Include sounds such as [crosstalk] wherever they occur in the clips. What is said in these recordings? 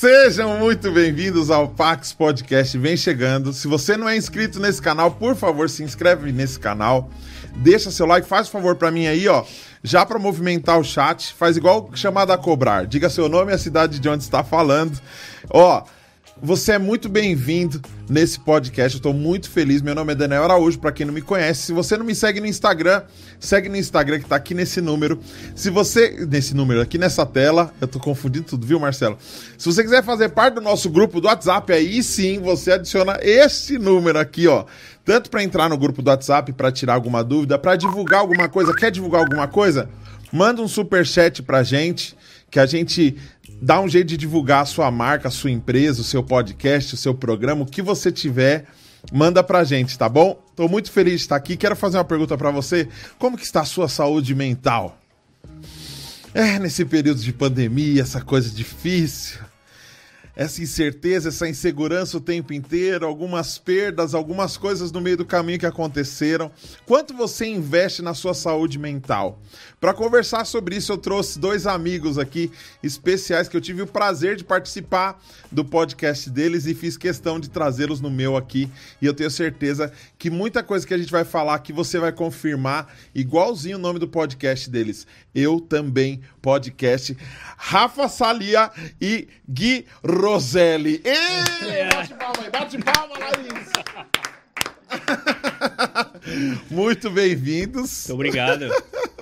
Sejam muito bem-vindos ao Pax Podcast. Vem chegando. Se você não é inscrito nesse canal, por favor, se inscreve nesse canal. Deixa seu like, faz um favor para mim aí, ó. Já para movimentar o chat, faz igual chamada a cobrar. Diga seu nome e a cidade de onde está falando. Ó, você é muito bem-vindo nesse podcast. Eu estou muito feliz. Meu nome é Daniel Araújo, para quem não me conhece. Se você não me segue no Instagram, segue no Instagram que está aqui nesse número. Se você nesse número aqui nessa tela, eu estou confundindo tudo, viu, Marcelo? Se você quiser fazer parte do nosso grupo do WhatsApp, aí sim você adiciona esse número aqui, ó. Tanto para entrar no grupo do WhatsApp, para tirar alguma dúvida, para divulgar alguma coisa. Quer divulgar alguma coisa? Manda um super chat pra gente, que a gente dá um jeito de divulgar a sua marca, a sua empresa, o seu podcast, o seu programa, o que você tiver, manda pra gente, tá bom? Tô muito feliz de estar aqui. Quero fazer uma pergunta para você. Como que está a sua saúde mental? É, nesse período de pandemia, essa coisa difícil essa incerteza, essa insegurança o tempo inteiro, algumas perdas, algumas coisas no meio do caminho que aconteceram. Quanto você investe na sua saúde mental? Para conversar sobre isso, eu trouxe dois amigos aqui especiais que eu tive o prazer de participar do podcast deles e fiz questão de trazê-los no meu aqui. E eu tenho certeza que muita coisa que a gente vai falar aqui você vai confirmar, igualzinho o nome do podcast deles. Eu também podcast. Rafa Salia e Gui Roselli. Ei, bate palma bate palma, Larissa. [laughs] Muito bem-vindos. Muito obrigado.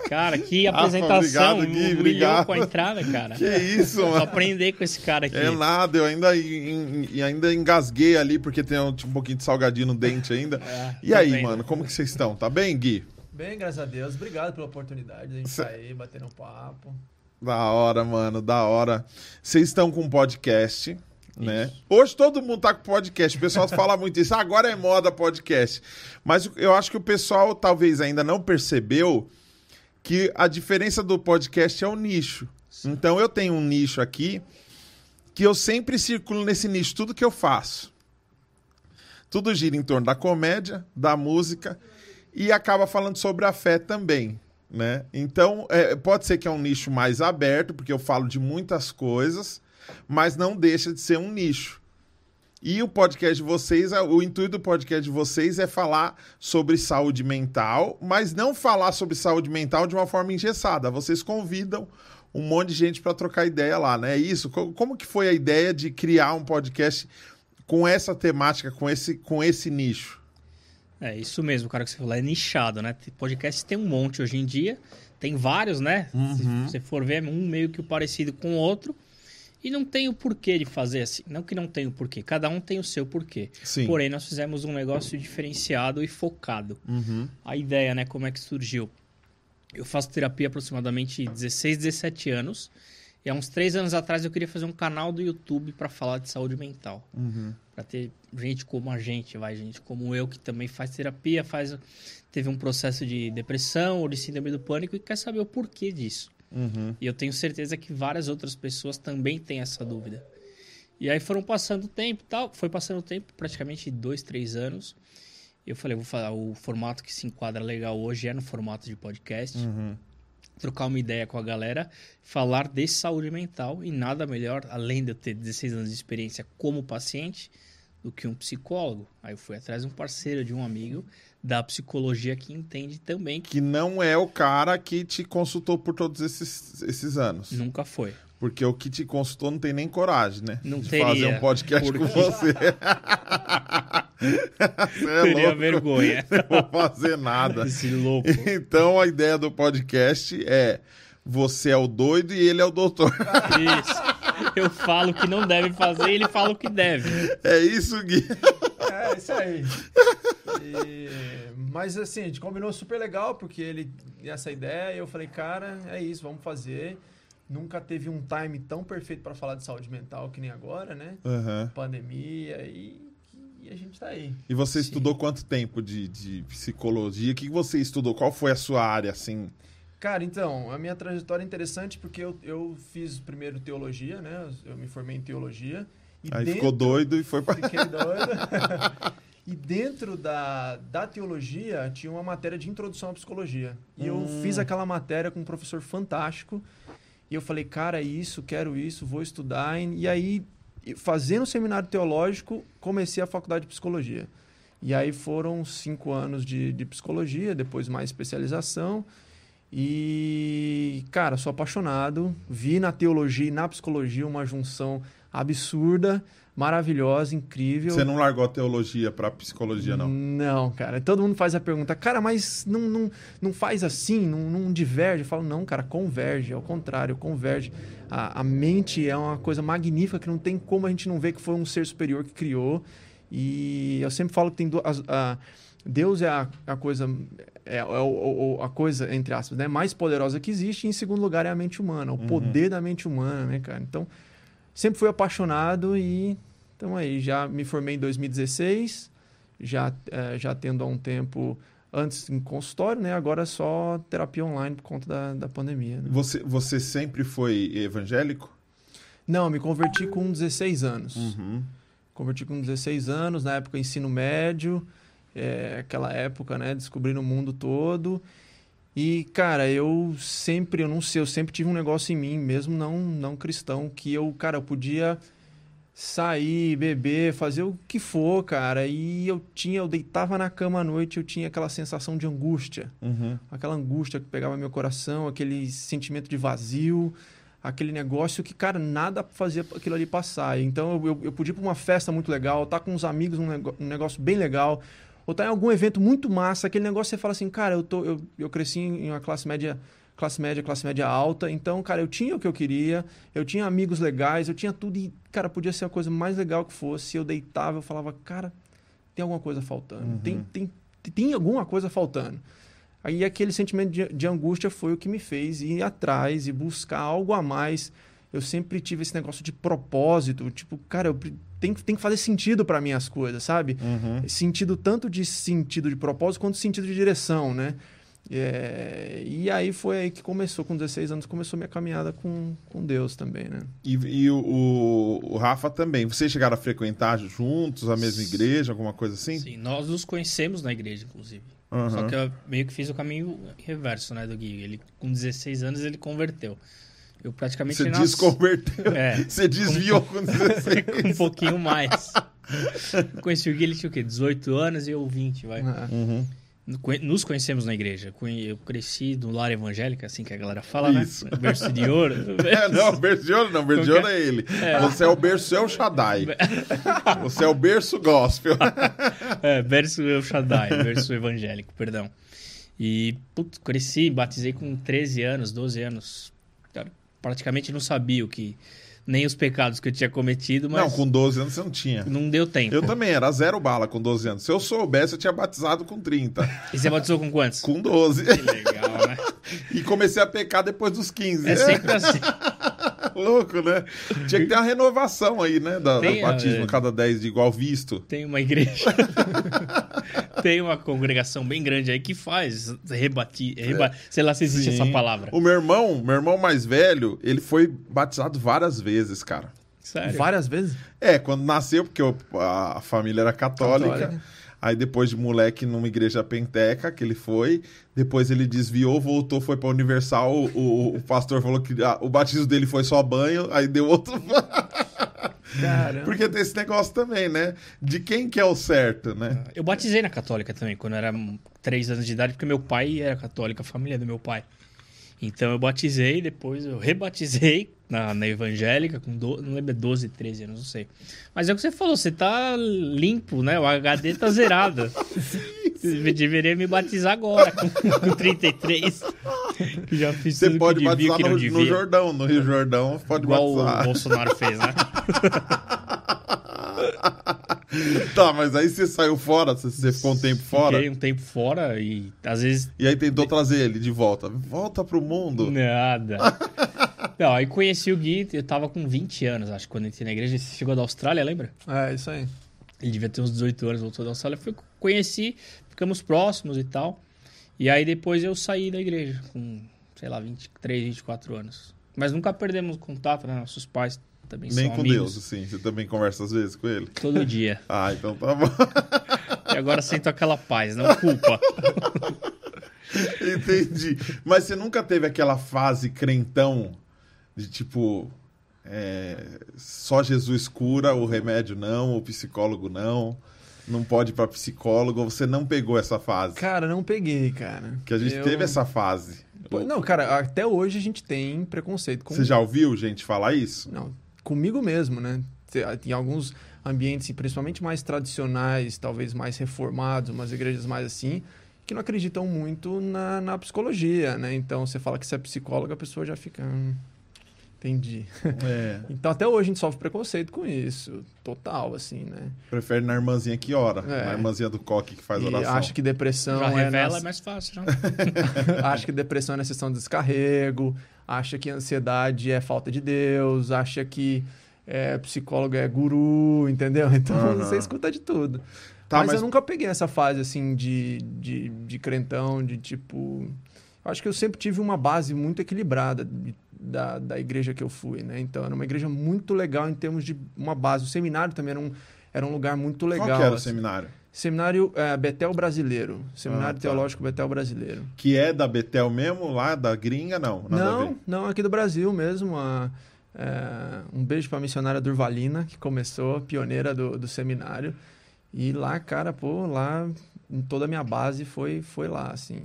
Cara, que apresentação. Obrigado, Gui, obrigado. com a entrada, cara. Que isso, mano. Vou aprender com esse cara aqui. É nada, eu ainda, em, ainda engasguei ali, porque tem um, um pouquinho de salgadinho no dente ainda. É, e aí, bem. mano, como que vocês estão? Tá bem, Gui? Bem, graças a Deus. Obrigado pela oportunidade de a gente Cê... sair, bater um papo. Da hora, mano, da hora. Vocês estão com um podcast, né? Hoje todo mundo tá com podcast. O pessoal fala muito isso. [laughs] Agora é moda podcast. Mas eu acho que o pessoal talvez ainda não percebeu que a diferença do podcast é o nicho. Sim. Então eu tenho um nicho aqui que eu sempre circulo nesse nicho, tudo que eu faço. Tudo gira em torno da comédia, da música e acaba falando sobre a fé também. Né? Então, é, pode ser que é um nicho mais aberto, porque eu falo de muitas coisas, mas não deixa de ser um nicho. E o podcast de vocês, é, o intuito do podcast de vocês é falar sobre saúde mental, mas não falar sobre saúde mental de uma forma engessada. Vocês convidam um monte de gente para trocar ideia lá, né? Isso. Como que foi a ideia de criar um podcast com essa temática, com esse, com esse nicho? É isso mesmo, cara, que você falou, é nichado, né? Podcast tem um monte hoje em dia, tem vários, né? Uhum. Se você for ver, um meio que parecido com o outro. E não tem o porquê de fazer assim. Não que não tem o porquê, cada um tem o seu porquê. Sim. Porém, nós fizemos um negócio diferenciado e focado. Uhum. A ideia, né? Como é que surgiu? Eu faço terapia aproximadamente 16, 17 anos. E há uns três anos atrás eu queria fazer um canal do YouTube para falar de saúde mental. Uhum. Para ter gente como a gente, vai, gente como eu, que também faz terapia, faz teve um processo de depressão ou de síndrome do pânico e quer saber o porquê disso. Uhum. E eu tenho certeza que várias outras pessoas também têm essa dúvida. E aí foram passando o tempo tal, foi passando o tempo, praticamente dois, três anos. Eu falei, vou falar, o formato que se enquadra legal hoje é no formato de podcast. Uhum trocar uma ideia com a galera, falar de saúde mental e nada melhor, além de eu ter 16 anos de experiência como paciente, do que um psicólogo. Aí eu fui atrás de um parceiro, de um amigo da psicologia que entende também. Que não é o cara que te consultou por todos esses, esses anos. Nunca foi. Porque o que te consultou não tem nem coragem, né? Não de teria. fazer um podcast porque... com você. [laughs] você é teria louco. vergonha. [laughs] Não vou fazer nada. Esse louco. Então a ideia do podcast é você é o doido e ele é o doutor. Isso. Eu falo que não deve fazer e ele fala o que deve. É isso, Gui. É, isso aí. E... Mas assim, a gente combinou super legal, porque ele essa ideia, e eu falei, cara, é isso, vamos fazer. Nunca teve um time tão perfeito para falar de saúde mental que nem agora, né? Uhum. Pandemia e, e, a gente tá aí. E você Sim. estudou quanto tempo de, de psicologia? O que você estudou? Qual foi a sua área, assim? Cara, então, a minha trajetória é interessante porque eu, eu fiz primeiro teologia, né? Eu me formei em teologia. aí dentro, ficou doido e foi para... Fiquei [laughs] doido. e dentro da, da teologia tinha uma matéria de introdução à psicologia. E hum. eu fiz aquela matéria com um professor fantástico e eu falei, cara, isso, quero isso, vou estudar. E aí, fazendo o seminário teológico, comecei a faculdade de psicologia. E aí foram cinco anos de, de psicologia, depois mais especialização. E, cara, sou apaixonado. Vi na teologia e na psicologia uma junção absurda maravilhosa, incrível. Você não largou a teologia para psicologia, não? Não, cara. Todo mundo faz a pergunta, cara, mas não, não, não faz assim, não, não diverge. Eu falo, não, cara, converge, ao contrário, converge. A, a mente é uma coisa magnífica que não tem como a gente não ver que foi um ser superior que criou. E eu sempre falo que tem duas. A, Deus é a, a coisa é, é o, a coisa, entre aspas, né, mais poderosa que existe. E em segundo lugar é a mente humana, o uhum. poder da mente humana, né, cara? Então, sempre fui apaixonado e então aí já me formei em 2016, já é, já tendo há um tempo antes em consultório, né? Agora só terapia online por conta da, da pandemia. Né? Você você sempre foi evangélico? Não, me converti com 16 anos. Uhum. Converti com 16 anos, na época ensino médio, é, aquela época, né? Descobrindo o mundo todo. E, cara, eu sempre, eu não sei, eu sempre tive um negócio em mim, mesmo não, não cristão, que eu, cara, eu podia sair, beber, fazer o que for, cara. E eu tinha, eu deitava na cama à noite, eu tinha aquela sensação de angústia. Uhum. Aquela angústia que pegava meu coração, aquele sentimento de vazio, aquele negócio que, cara, nada fazia aquilo ali passar. Então eu, eu, eu podia ir pra uma festa muito legal, estar tá com uns amigos, um, um negócio bem legal ou tá em algum evento muito massa, aquele negócio você fala assim, cara, eu, tô, eu, eu cresci em uma classe média, classe média, classe média alta, então, cara, eu tinha o que eu queria, eu tinha amigos legais, eu tinha tudo e, cara, podia ser a coisa mais legal que fosse, eu deitava, eu falava, cara, tem alguma coisa faltando, uhum. tem, tem, tem alguma coisa faltando. Aí aquele sentimento de, de angústia foi o que me fez ir atrás e buscar algo a mais, eu sempre tive esse negócio de propósito, tipo, cara, eu tem, tem que fazer sentido para mim as coisas, sabe? Uhum. Sentido tanto de sentido de propósito quanto sentido de direção, né? É, e aí foi aí que começou, com 16 anos, começou minha caminhada com, com Deus também, né? E, e o, o, Rafa também. Vocês chegaram a frequentar juntos a mesma igreja, alguma coisa assim? Sim, nós nos conhecemos na igreja, inclusive. Uhum. Só que eu meio que fiz o caminho reverso, né, do Gui. Ele, com 16 anos, ele converteu. Eu praticamente Você nasci... desconverteu. É, [laughs] Você desviou com, 16. [laughs] com um pouquinho mais. Eu conheci o Gui, ele tinha o quê? 18 anos e eu 20, vai. Uhum. Nos conhecemos na igreja. Eu cresci no lar evangélico, assim que a galera fala, né? Isso. né? Berço de ouro. [laughs] É, não, berço de ouro não. Berço de ouro é ele. É. Você é o berço El Shaddai. Você é o berço gospel. É, berço El Shaddai, berço evangélico, perdão. E, putz, cresci, batizei com 13 anos, 12 anos praticamente não sabia o que nem os pecados que eu tinha cometido, mas... Não, com 12 anos você não tinha. Não deu tempo. Eu também, era zero bala com 12 anos. Se eu soubesse, eu tinha batizado com 30. [laughs] E você batizou com quantos? Com 12. Que legal, né? [laughs] e comecei a pecar depois dos 15. É sempre [laughs] assim. Louco, né? Tinha que ter uma renovação aí, né? Da, Tem, do batismo, é... cada 10 de igual visto. Tem uma igreja. Tem uma congregação bem grande aí que faz rebatir. Reba... É. Sei lá se existe Sim. essa palavra. O meu irmão, meu irmão mais velho, ele foi batizado várias vezes, cara. Sério? Várias vezes? É, quando nasceu, porque a família era católica. católica. Aí depois de moleque numa igreja penteca que ele foi, depois ele desviou, voltou, foi para Universal, o, o, o, pastor falou que ah, o batismo dele foi só banho, aí deu outro [laughs] Caramba. Porque tem esse negócio também, né? De quem que é o certo, né? Eu batizei na católica também, quando eu era três anos de idade, porque meu pai era católico, a família do meu pai. Então eu batizei, depois eu rebatizei na, na evangélica, com do, não lembro, 12, 13 anos, não sei. Mas é o que você falou, você tá limpo, né? O HD tá zerado. [laughs] Você deveria me batizar agora, com, com 33. Já fiz Você tudo pode que devia, batizar no, no, Jordão, no Rio Jordão, pode Igual batizar. o Bolsonaro fez, né? [laughs] tá, mas aí você saiu fora, você ficou um tempo fora? Fiquei um tempo fora e às vezes. E aí tentou trazer ele de volta. Volta pro mundo. Nada. [laughs] Não, aí conheci o Gui, eu tava com 20 anos, acho, quando entrei na igreja. Ele chegou da Austrália, lembra? É, isso aí. Ele devia ter uns 18 anos, voltou da Austrália. Fui, conheci, ficamos próximos e tal. E aí depois eu saí da igreja, com, sei lá, 23, 24 anos. Mas nunca perdemos contato, né? Nossos pais também Nem são com amigos. Deus, assim. Você também conversa às vezes com ele? Todo dia. [laughs] ah, então tá bom. e agora sinto aquela paz, não culpa. [laughs] Entendi. Mas você nunca teve aquela fase crentão de tipo. É, só Jesus cura, o remédio não, o psicólogo não. Não pode ir pra psicólogo, você não pegou essa fase. Cara, não peguei, cara. Que a gente Eu... teve essa fase. Não, cara, até hoje a gente tem preconceito com. Você já ouviu gente falar isso? Não, comigo mesmo, né? Em alguns ambientes, principalmente mais tradicionais, talvez mais reformados, umas igrejas mais assim, que não acreditam muito na, na psicologia, né? Então, você fala que você é psicólogo, a pessoa já fica... Entendi. É. [laughs] Então até hoje a gente sofre preconceito com isso. Total, assim, né? Prefere na irmãzinha que ora. É. Na irmãzinha do coque que faz E oração. acha que depressão Já é. revela, nas- é mais fácil. Não? [laughs] acha que depressão é necessidade de descarrego, acha que ansiedade é falta de Deus, acha que é, psicólogo é guru, entendeu? [laughs] Então Aham. você escuta de tudo. Tá, mas, mas- eu nunca peguei essa fase assim de, de, de crentão, de tipo. Eu acho que eu sempre tive uma base muito equilibrada de- da, da igreja que eu fui, né? Então era uma igreja muito legal em termos de uma base. O seminário também era um, era um lugar muito legal. Qual que era o assim. seminário? Seminário é, Betel Brasileiro. Seminário Ah, tá. Teológico Betel Brasileiro. Que é da Betel mesmo, lá da gringa? Não. Não, não, aqui do Brasil mesmo. a- é, um beijo para a missionária Durvalina, que começou, pioneira do, do seminário. E lá, cara, pô, lá, em toda a minha base foi, foi lá, assim.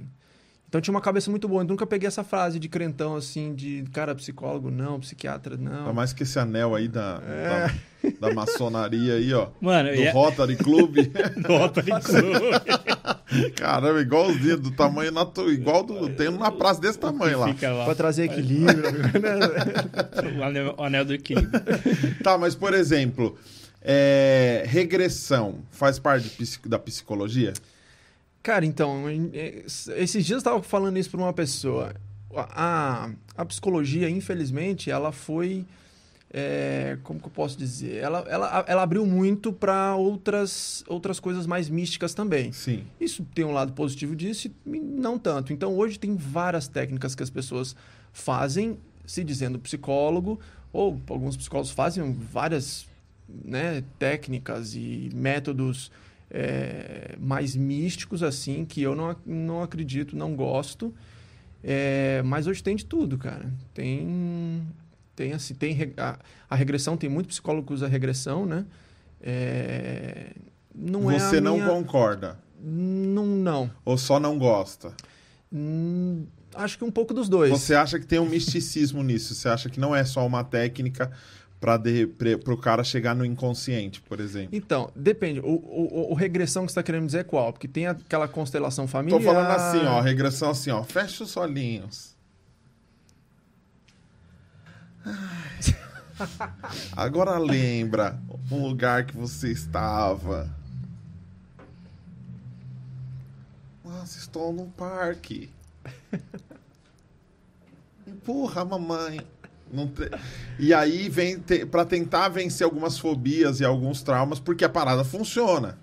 Então tinha uma cabeça muito boa. Eu nunca peguei essa frase de crentão, assim, de cara, psicólogo, não, psiquiatra, não. Ainda mais que esse anel aí da, É. da, da maçonaria aí, ó. Mano, Do e é... Rotary Club. Nota de clube. Caramba, igualzinho, do tamanho natu... igual do. Tem um na praça desse tamanho lá. Fica lá. Pra trazer equilíbrio. né? [laughs] O anel, o anel do equilíbrio. Tá, mas por exemplo, é, regressão faz parte de da psicologia? Cara, então, eh, esses dias eu estava falando isso para uma pessoa. A, a psicologia, infelizmente, ela foi. eh, como que eu posso dizer? Ela, ela, ela abriu muito para outras, outras coisas mais místicas também. Sim. Isso tem um lado positivo disso e não tanto. Então, hoje tem várias técnicas que as pessoas fazem se dizendo psicólogo, ou alguns psicólogos fazem várias né, técnicas e métodos é, mais místicos, assim, que eu não, não acredito, não gosto. É, mas hoje tem de tudo, cara. Tem, tem assim, tem a, a regressão, tem muito psicólogo que usa regressão, né? É, não é a Você não minha- concorda? não, não. Ou só não gosta? Hum, acho que um pouco dos dois. Você acha que tem um misticismo [laughs] nisso? Você acha que não é só uma técnica para o cara chegar no inconsciente, por exemplo? Então, depende. O, o, o regressão que você está querendo dizer é qual? Porque tem aquela constelação familiar. Tô falando assim, ó, regressão assim, ó, fecha os olhinhos. [laughs] Agora lembra um lugar que você estava. Nossa, estou num parque. [laughs] Empurra, mamãe. Não te- E aí vem te... para tentar vencer algumas fobias e alguns traumas, porque a parada funciona.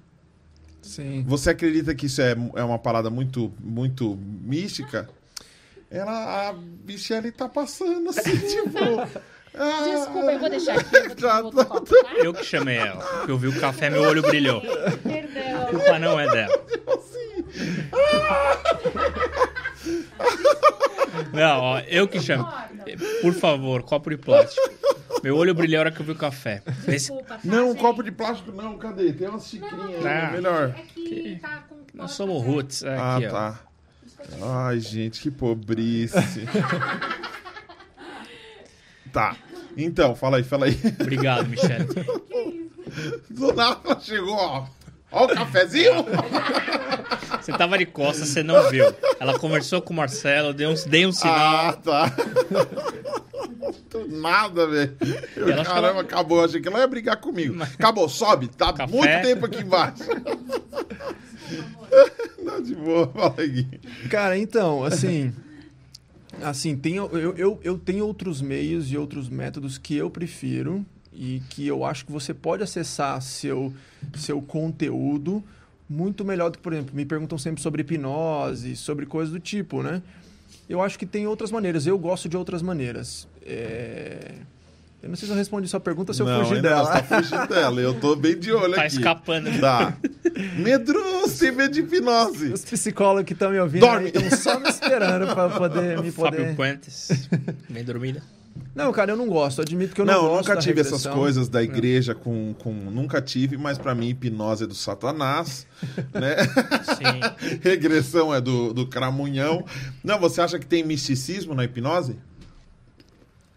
Sim. Você acredita que isso é, é uma parada muito, muito mística? Ela, a Michelle tá passando assim, [laughs] tipo. ah, Desculpa, eu vou deixar aqui. Eu [laughs] tá- copo, tá? Eu que chamei ela. Porque eu vi o café, meu olho brilhou. A Perdão. culpa não é dela. [laughs] [laughs] Não, ó, eu que chamo. Por favor, copo de plástico. Meu olho brilhou a hora que eu vi o café. Esse- Desculpa, tá, Não, um gente? copo de plástico não, cadê? Tem umas xicrinhas aí, Tá. melhor. É que tá com... Nós somos roots. é Ah, Aqui, ó. tá. Ai, gente, que pobrice. [laughs] tá. Então, fala aí, fala aí. Obrigado, Michelle. Do nada ela chegou, ó. Ó o cafezinho. [laughs] Você tava de costas, você não viu. Ela conversou com o Marcelo, deu um, dei um sinal. Ah, tá. Do Nada, velho. Ela Caramba, ficou- acabou. Achei que ela ia brigar comigo. Acabou, sobe. Tá Café. muito tempo aqui embaixo. Não, [laughs] de boa, fala aí. Gui. Cara, então, assim. assim, tem, eu, eu, eu tenho outros meios e outros métodos que eu prefiro e que eu acho que você pode acessar seu, seu conteúdo muito melhor do que, por exemplo, me perguntam sempre sobre hipnose, sobre coisas do tipo, né? Eu acho que tem outras maneiras. Eu gosto de outras maneiras. É, Eu não sei se eu respondi sua pergunta, se eu não, ainda dela. Você tá fugindo dela. Eu tô bem de olho Tá aqui. escapando. Tá. Medroso, sem medo de hipnose. Os psicólogos que estão me ouvindo Dorme. estão só me esperando para poder [laughs] me Fábio poder... Puentes. Bem dormida. Não, cara, eu não gosto. Admito que eu não, não, eu gosto nunca da tive essas regressão. coisas da igreja com, com. Nunca tive, mas pra mim, hipnose é do Satanás, [laughs] né? Sim. [laughs] Regressão é do, do cramunhão. Não, você acha que tem misticismo na hipnose?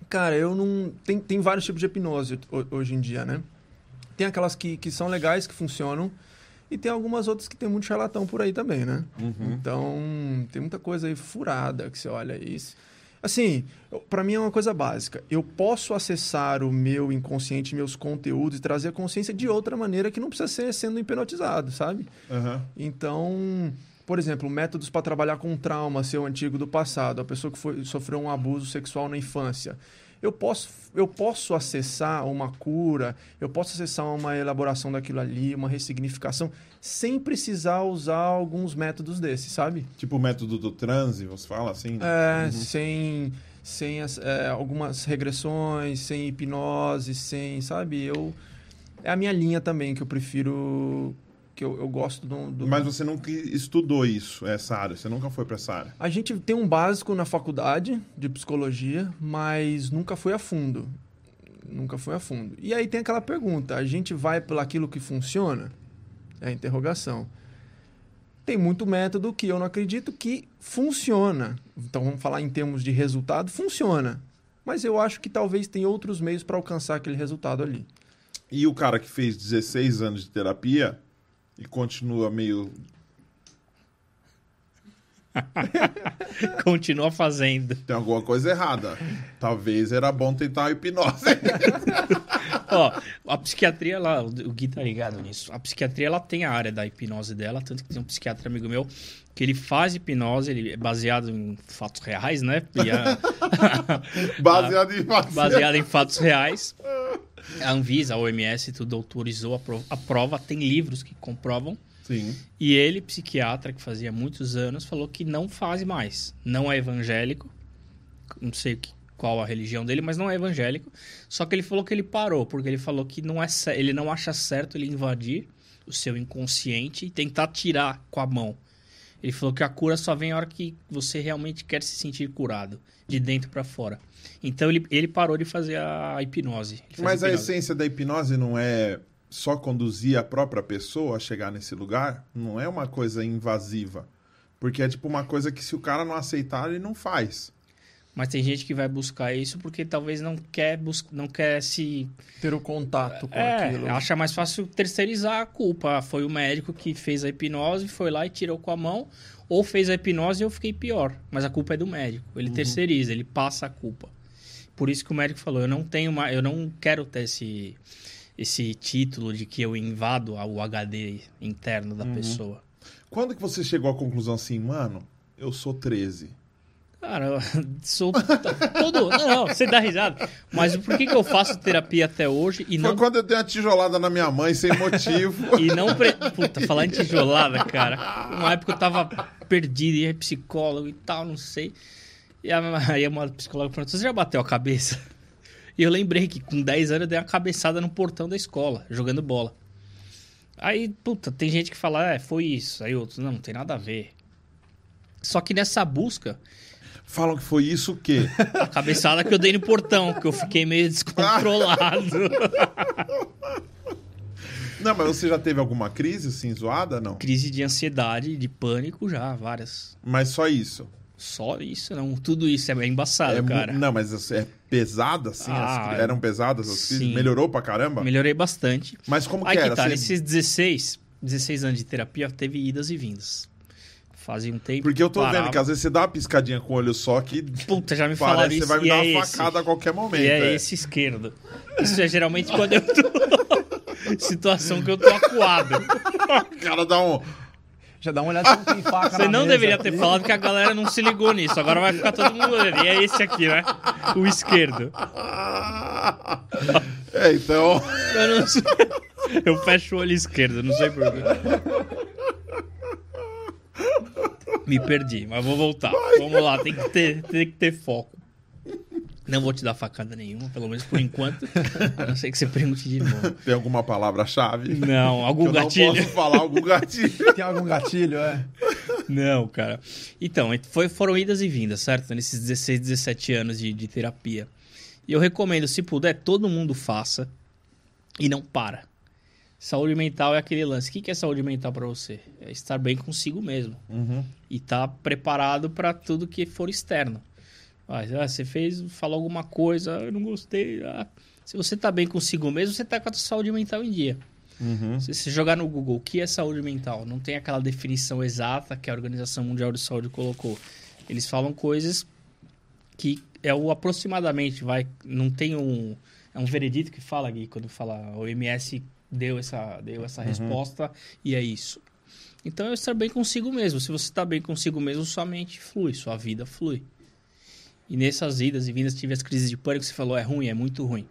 Cara, eu não. Tem, tem vários tipos de hipnose ho- hoje em dia, né? Tem aquelas que, que são legais, que funcionam. E tem algumas outras que tem muito charlatão por aí também, né? Uhum. Então, tem muita coisa aí furada que você olha isso. Assim, para mim é uma coisa básica. Eu posso acessar o meu inconsciente, meus conteúdos e trazer a consciência de outra maneira que não precisa ser sendo hipnotizado, sabe? Aham. Então, por exemplo, métodos para trabalhar com trauma seu antigo do passado, a pessoa que foi, sofreu um abuso sexual na infância. Eu posso, eu posso acessar uma cura, eu posso acessar uma elaboração daquilo ali, uma ressignificação, sem precisar usar alguns métodos desses, sabe? Tipo o método do transe, você fala assim? É, sem, sem as- é, algumas regressões, sem hipnose, sem, sabe? Eu é a minha linha também que eu prefiro, que eu, eu gosto do, do- Mas você nunca estudou isso, essa área, você nunca foi pra essa área. A gente tem um básico na faculdade de psicologia, mas nunca foi a fundo. Nunca foi a fundo. E aí tem aquela pergunta: a gente vai pelo aquilo que funciona? É a interrogação. Tem muito método que eu não acredito que funciona. Então vamos falar em termos de resultado, funciona. Mas eu acho que talvez tem outros meios para alcançar aquele resultado ali. E o cara que fez 16 anos de terapia e continua meio. [laughs] Continua fazendo. Tem alguma coisa errada. Talvez era bom tentar a hipnose. [laughs] Ó, a psiquiatria, lá, o Gui tá ligado nisso. A psiquiatria, ela tem a área da hipnose dela, tanto que tem um psiquiatra amigo meu que ele faz hipnose, ele é baseado em fatos reais, né? A- [laughs] Baseado em vacina. baseado em fatos reais. A Anvisa, a OMS, tudo autorizou a, a prova, tem livros que comprovam. Sim. E ele, psiquiatra, que fazia muitos anos, falou que não faz mais. Não é evangélico. Não sei que- qual a religião dele, mas não é evangélico. Só que ele falou que ele parou, porque ele falou que não é ele não acha certo ele invadir o seu inconsciente e tentar tirar com a mão. Ele falou que a cura só vem a hora que você realmente quer se sentir curado, de dentro para fora. Então ele, ele parou de fazer a hipnose. Mas a hipnose. essência da hipnose não é só conduzir a própria pessoa a chegar nesse lugar? Não é uma coisa invasiva. Porque é tipo uma coisa que se o cara não aceitar, ele não faz. Mas tem gente que vai buscar isso porque talvez não quer, bus não quer se Ter o contato com É, aquilo. acha mais fácil terceirizar a culpa. Foi o médico que fez a hipnose, foi lá e tirou com a mão. Ou fez a hipnose e eu fiquei pior. Mas a culpa é do médico. Ele terceiriza, ele passa a culpa. Por isso que o médico falou: eu não tenho mais, eu não quero ter esse, esse título de que eu invado o HD interno da pessoa. Quando que você chegou à conclusão assim, mano, eu sou 13? Cara, eu [laughs] sou todo. Não, não, você dá risada. Mas por que, que eu faço terapia até hoje e Foi não quando eu dei uma tijolada na minha mãe sem motivo. [laughs] E não. Pre... Puta, falar em tijolada, cara. Uma época eu tava perdido, ia psicólogo e tal, não sei. E aí uma psicóloga perguntou: Você já bateu a cabeça? E eu lembrei que com 10 anos eu dei uma cabeçada no portão da escola, jogando bola. Aí, puta, tem gente que fala: É, foi isso. Aí outros: Não, não tem nada a ver. Só que nessa busca, Falam que foi isso o quê? [laughs] a cabeçada que eu dei no portão, que eu fiquei meio descontrolado. [laughs] Não, mas você já teve alguma crise assim, zoada? Não. Crise de ansiedade, de pânico já, várias. Mas só isso. Só isso, não. Tudo isso é engraçado, É mu- cara. Não, mas é pesada assim? as Ah, cri- eram pesadas as crises? Melhorou pra caramba? Melhorei bastante. Mas como Aí que que era? tá, Você- nesses 16, 16 anos de terapia, teve idas e vindas. Fazia um tempo. Porque eu tô parava. vendo que às vezes você dá uma piscadinha com o olho só que Puta, já me falaram isso. você vai me e dar é uma esse. facada a qualquer momento. E é, é. esse esquerdo. Isso é geralmente quando eu tô. [laughs] Situação que eu tô acuado. O cara dá um. Já dá uma olhada se não tem faca Você na não mesa deveria ter falado que a galera não se ligou nisso. Agora vai ficar todo mundo olhando. E é esse aqui, né? O esquerdo. É, então. Eu não sei. Eu fecho o olho esquerdo, não sei porquê. Me perdi, mas vou voltar. Vamos lá, tem que, ter, tem que ter foco. Não vou te dar facada nenhuma, pelo menos por enquanto. A não ser que você pergunte de novo. [laughs] Tem alguma palavra-chave? Não, algum eu gatilho. não posso falar algum [laughs] gatilho. Tem algum gatilho, é? Não, cara. Então, foi, foram idas e vindas, certo? Nesses 16, 17 anos de, de terapia. E eu recomendo, se puder, todo mundo faça e não para. Saúde mental é aquele lance. O que é saúde mental pra você? É estar bem consigo mesmo. Uhum. E estar preparado pra tudo que for externo. Ah, você fez, falou alguma coisa, ah, eu não gostei. ah. Se você tá bem consigo mesmo, você tá com a sua saúde mental em dia. Uhum. Se você jogar no Google o que é saúde mental, não tem aquela definição exata que a Organização Mundial de Saúde colocou. Eles falam coisas que é o aproximadamente, vai, não tem um, é um veredito que fala aqui, quando fala, o MS deu essa, deu essa resposta e é isso. Então é estar bem consigo mesmo. Se você está bem consigo mesmo, sua mente flui, sua vida flui. E nessas idas e vindas tive as crises de pânico, você falou, é ruim, é muito ruim.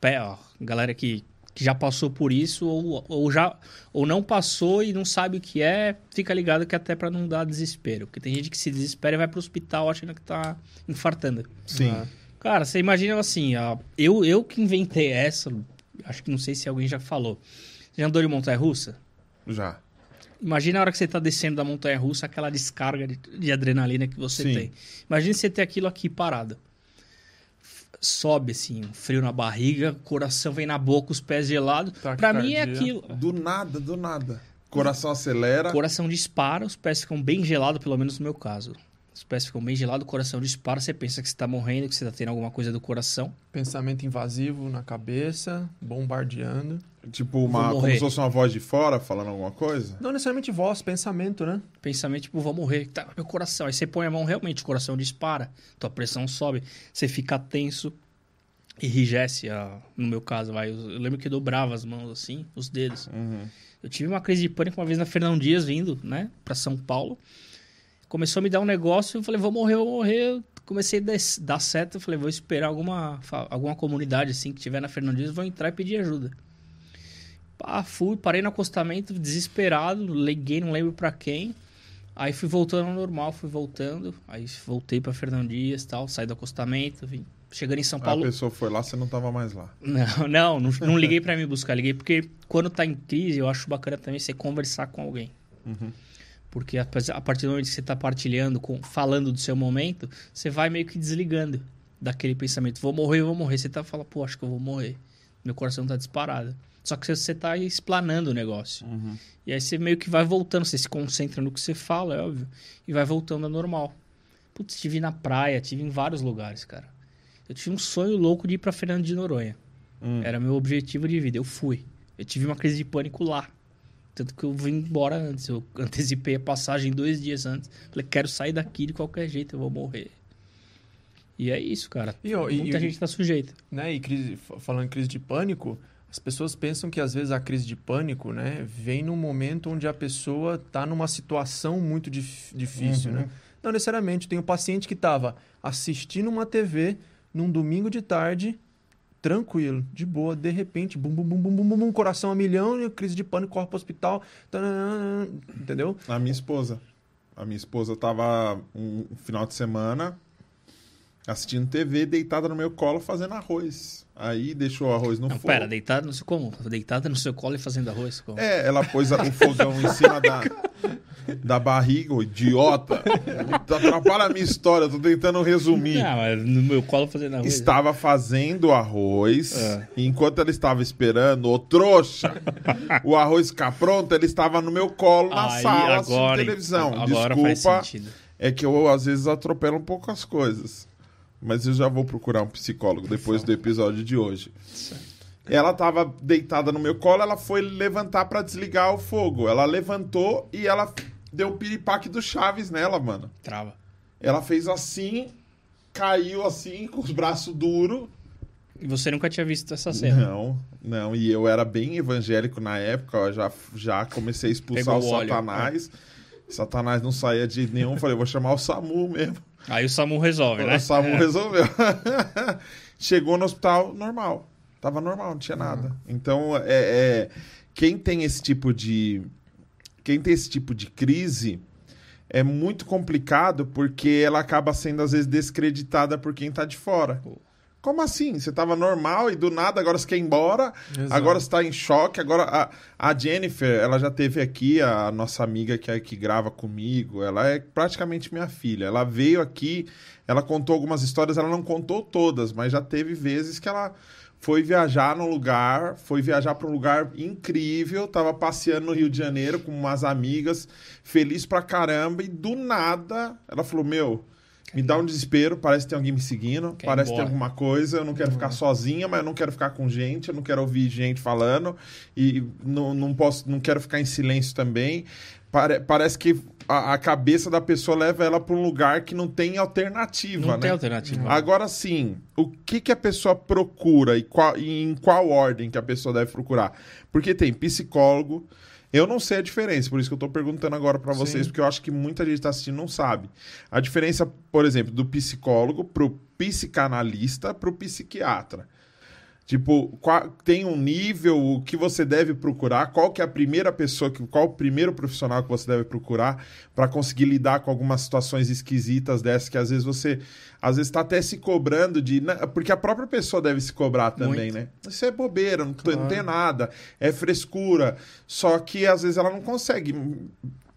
Pé, ó, galera que, que já passou por isso ou, ou já ou não passou e não sabe o que é, fica ligado que até para não dar desespero, porque tem gente que se desespera e vai pro hospital achando que tá infartando. Sim. Ah. Cara, você imagina assim, ó, eu eu que inventei essa, acho que não sei se alguém já falou. Você já andou de montanha russa? Já. Imagina a hora que você tá descendo da montanha russa, aquela descarga de, de adrenalina que você Sim. tem. Imagina você ter aquilo aqui parado. Sobe assim, um frio na barriga, coração vem na boca, os pés gelados. Pra mim é aquilo. Do nada, do nada. Coração acelera. Coração dispara, os pés ficam bem gelados, pelo menos no meu caso. Os pés ficam bem gelados, o coração dispara, você pensa que você tá morrendo, que você tá tendo alguma coisa do coração. Pensamento invasivo na cabeça, bombardeando. Tipo, uma, como se fosse uma voz de fora falando alguma coisa. Não necessariamente voz, pensamento, né? Pensamento, tipo, vou morrer. Tá, meu coração. Aí você põe a mão, realmente, o coração dispara, tua pressão sobe, você fica tenso, enrijece, a- no meu caso, vai. Eu lembro que eu dobrava as mãos assim, os dedos. Uhum. Eu tive uma crise de pânico uma vez na Fernão Dias, vindo, né, pra São Paulo. Começou a me dar um negócio, eu falei, vou morrer, vou morrer. Eu Comecei a dar seta, eu falei, vou esperar alguma, alguma comunidade assim que tiver na Fernão Dias, vou entrar e pedir ajuda. Pá, fui, parei no acostamento, desesperado, liguei, não lembro pra quem. Aí fui voltando ao normal, fui voltando. Aí voltei pra Fernão Dias tal, saí do acostamento, vim. Chegando em São A Paulo. pessoa foi lá, você não tava mais lá. [laughs] Não, não, não, não liguei pra me buscar, liguei porque quando tá em crise, eu acho bacana também você conversar com alguém. Uhum. Porque a, partir do momento que você tá partilhando, com, falando do seu momento, você vai meio que desligando daquele pensamento. Vou morrer, vou morrer. Você tá falando, pô, acho que eu vou morrer. Meu coração tá disparado. Só que você tá explanando o negócio. Uhum. E aí você meio que vai voltando, você se concentra no que você fala, é óbvio, e vai voltando ao normal. Putz, estive na praia, tive em vários lugares, cara. Eu tive um sonho louco de ir pra Fernando de Noronha. Hum. Era meu objetivo de vida, eu fui. Eu tive uma crise de pânico lá. Tanto que eu vim embora antes, eu [laughs] antecipei a passagem dois dias antes. Falei, quero sair daqui de qualquer jeito, eu vou morrer. E é isso, cara. E, ó, Muita e- gente tá sujeita. né? E crise, fa- falando em crise de pânico, as pessoas pensam que às vezes a crise de pânico, né, vem num momento onde a pessoa está numa situação muito dif- difícil, Uhum. né? Não necessariamente. Tem um paciente que estava assistindo uma TV num domingo de tarde, tranquilo, de boa, de repente, bum, bum, bum, bum, bum, bum, coração a milhão, crise de pânico, corre pro hospital, tananana, entendeu? A minha esposa. A minha esposa tava um final de semana assistindo TV, deitada no meu colo, fazendo arroz. Aí deixou o arroz no Não, fogo. pera, deitada no seu como? Deitada no seu colo e fazendo arroz? Como? É, ela pôs o fogão em cima da, da barriga, ô idiota. Atrapalha a minha história, tô tentando resumir. Não, mas no meu colo fazendo arroz. Estava fazendo arroz, É. e enquanto ela estava esperando, ô trouxa, o arroz ficar pronto, ele estava no meu colo na Aí, sala agora, televisão. Agora Desculpa, é que eu às vezes atropelo um pouco as coisas. Mas eu já vou procurar um psicólogo depois do episódio de hoje. Ela estava deitada no meu colo, ela foi levantar para desligar o fogo. Ela levantou e ela deu o piripaque do Chaves nela, mano. Trava. Ela fez assim, caiu assim, com os braços duros. E você nunca tinha visto essa cena? Não, não. E eu era bem evangélico na época, já, já comecei a expulsar Pegou o o óleo, Satanás. Satanás não saía de nenhum, falei, vou chamar o SAMU mesmo. Aí o Samu resolve, né? O SAMU É. resolveu. [laughs] Chegou no hospital normal. Tava normal, não tinha nada. Então, é, é, quem tem esse tipo de. Quem tem esse tipo de crise é muito complicado porque ela acaba sendo, às vezes, descreditada por quem tá de fora. Como assim? Você tava normal e do nada agora você quer ir embora? Exato. Agora você tá em choque. Agora a, a Jennifer, ela já teve aqui, a nossa amiga que, é, que grava comigo. Ela é praticamente minha filha. Ela veio aqui, ela contou algumas histórias, ela não contou todas, mas já teve vezes que ela foi viajar num lugar, foi viajar para um lugar incrível, tava passeando no Rio de Janeiro com umas amigas, feliz pra caramba, e do nada ela falou: Meu, Me dá um desespero, parece que tem alguém me seguindo, Quer parece que tem alguma coisa, eu não quero ficar sozinha, mas eu não quero ficar com gente, eu não quero ouvir gente falando e não, não posso, não quero ficar em silêncio também. Pare- parece que a, a cabeça da pessoa leva ela para um lugar que não tem alternativa, Não né? tem alternativa. Agora sim, o que, que a pessoa procura e, qual- e em qual ordem que a pessoa deve procurar? Porque tem psicólogo. Eu não sei a diferença, por isso que eu tô perguntando agora para vocês, Sim. porque eu acho que muita gente tá assistindo e não sabe. A diferença, por exemplo, do psicólogo pro psicanalista pro psiquiatra. Tipo, qua- tem um nível, o que você deve procurar, qual que é a primeira pessoa, que, qual o primeiro profissional que você deve procurar para conseguir lidar com algumas situações esquisitas dessas que às vezes você, às vezes está até se cobrando de, né, porque a própria pessoa deve se cobrar também, né? Isso é bobeira, não, tô- não tem nada, é frescura, só que às vezes ela não consegue.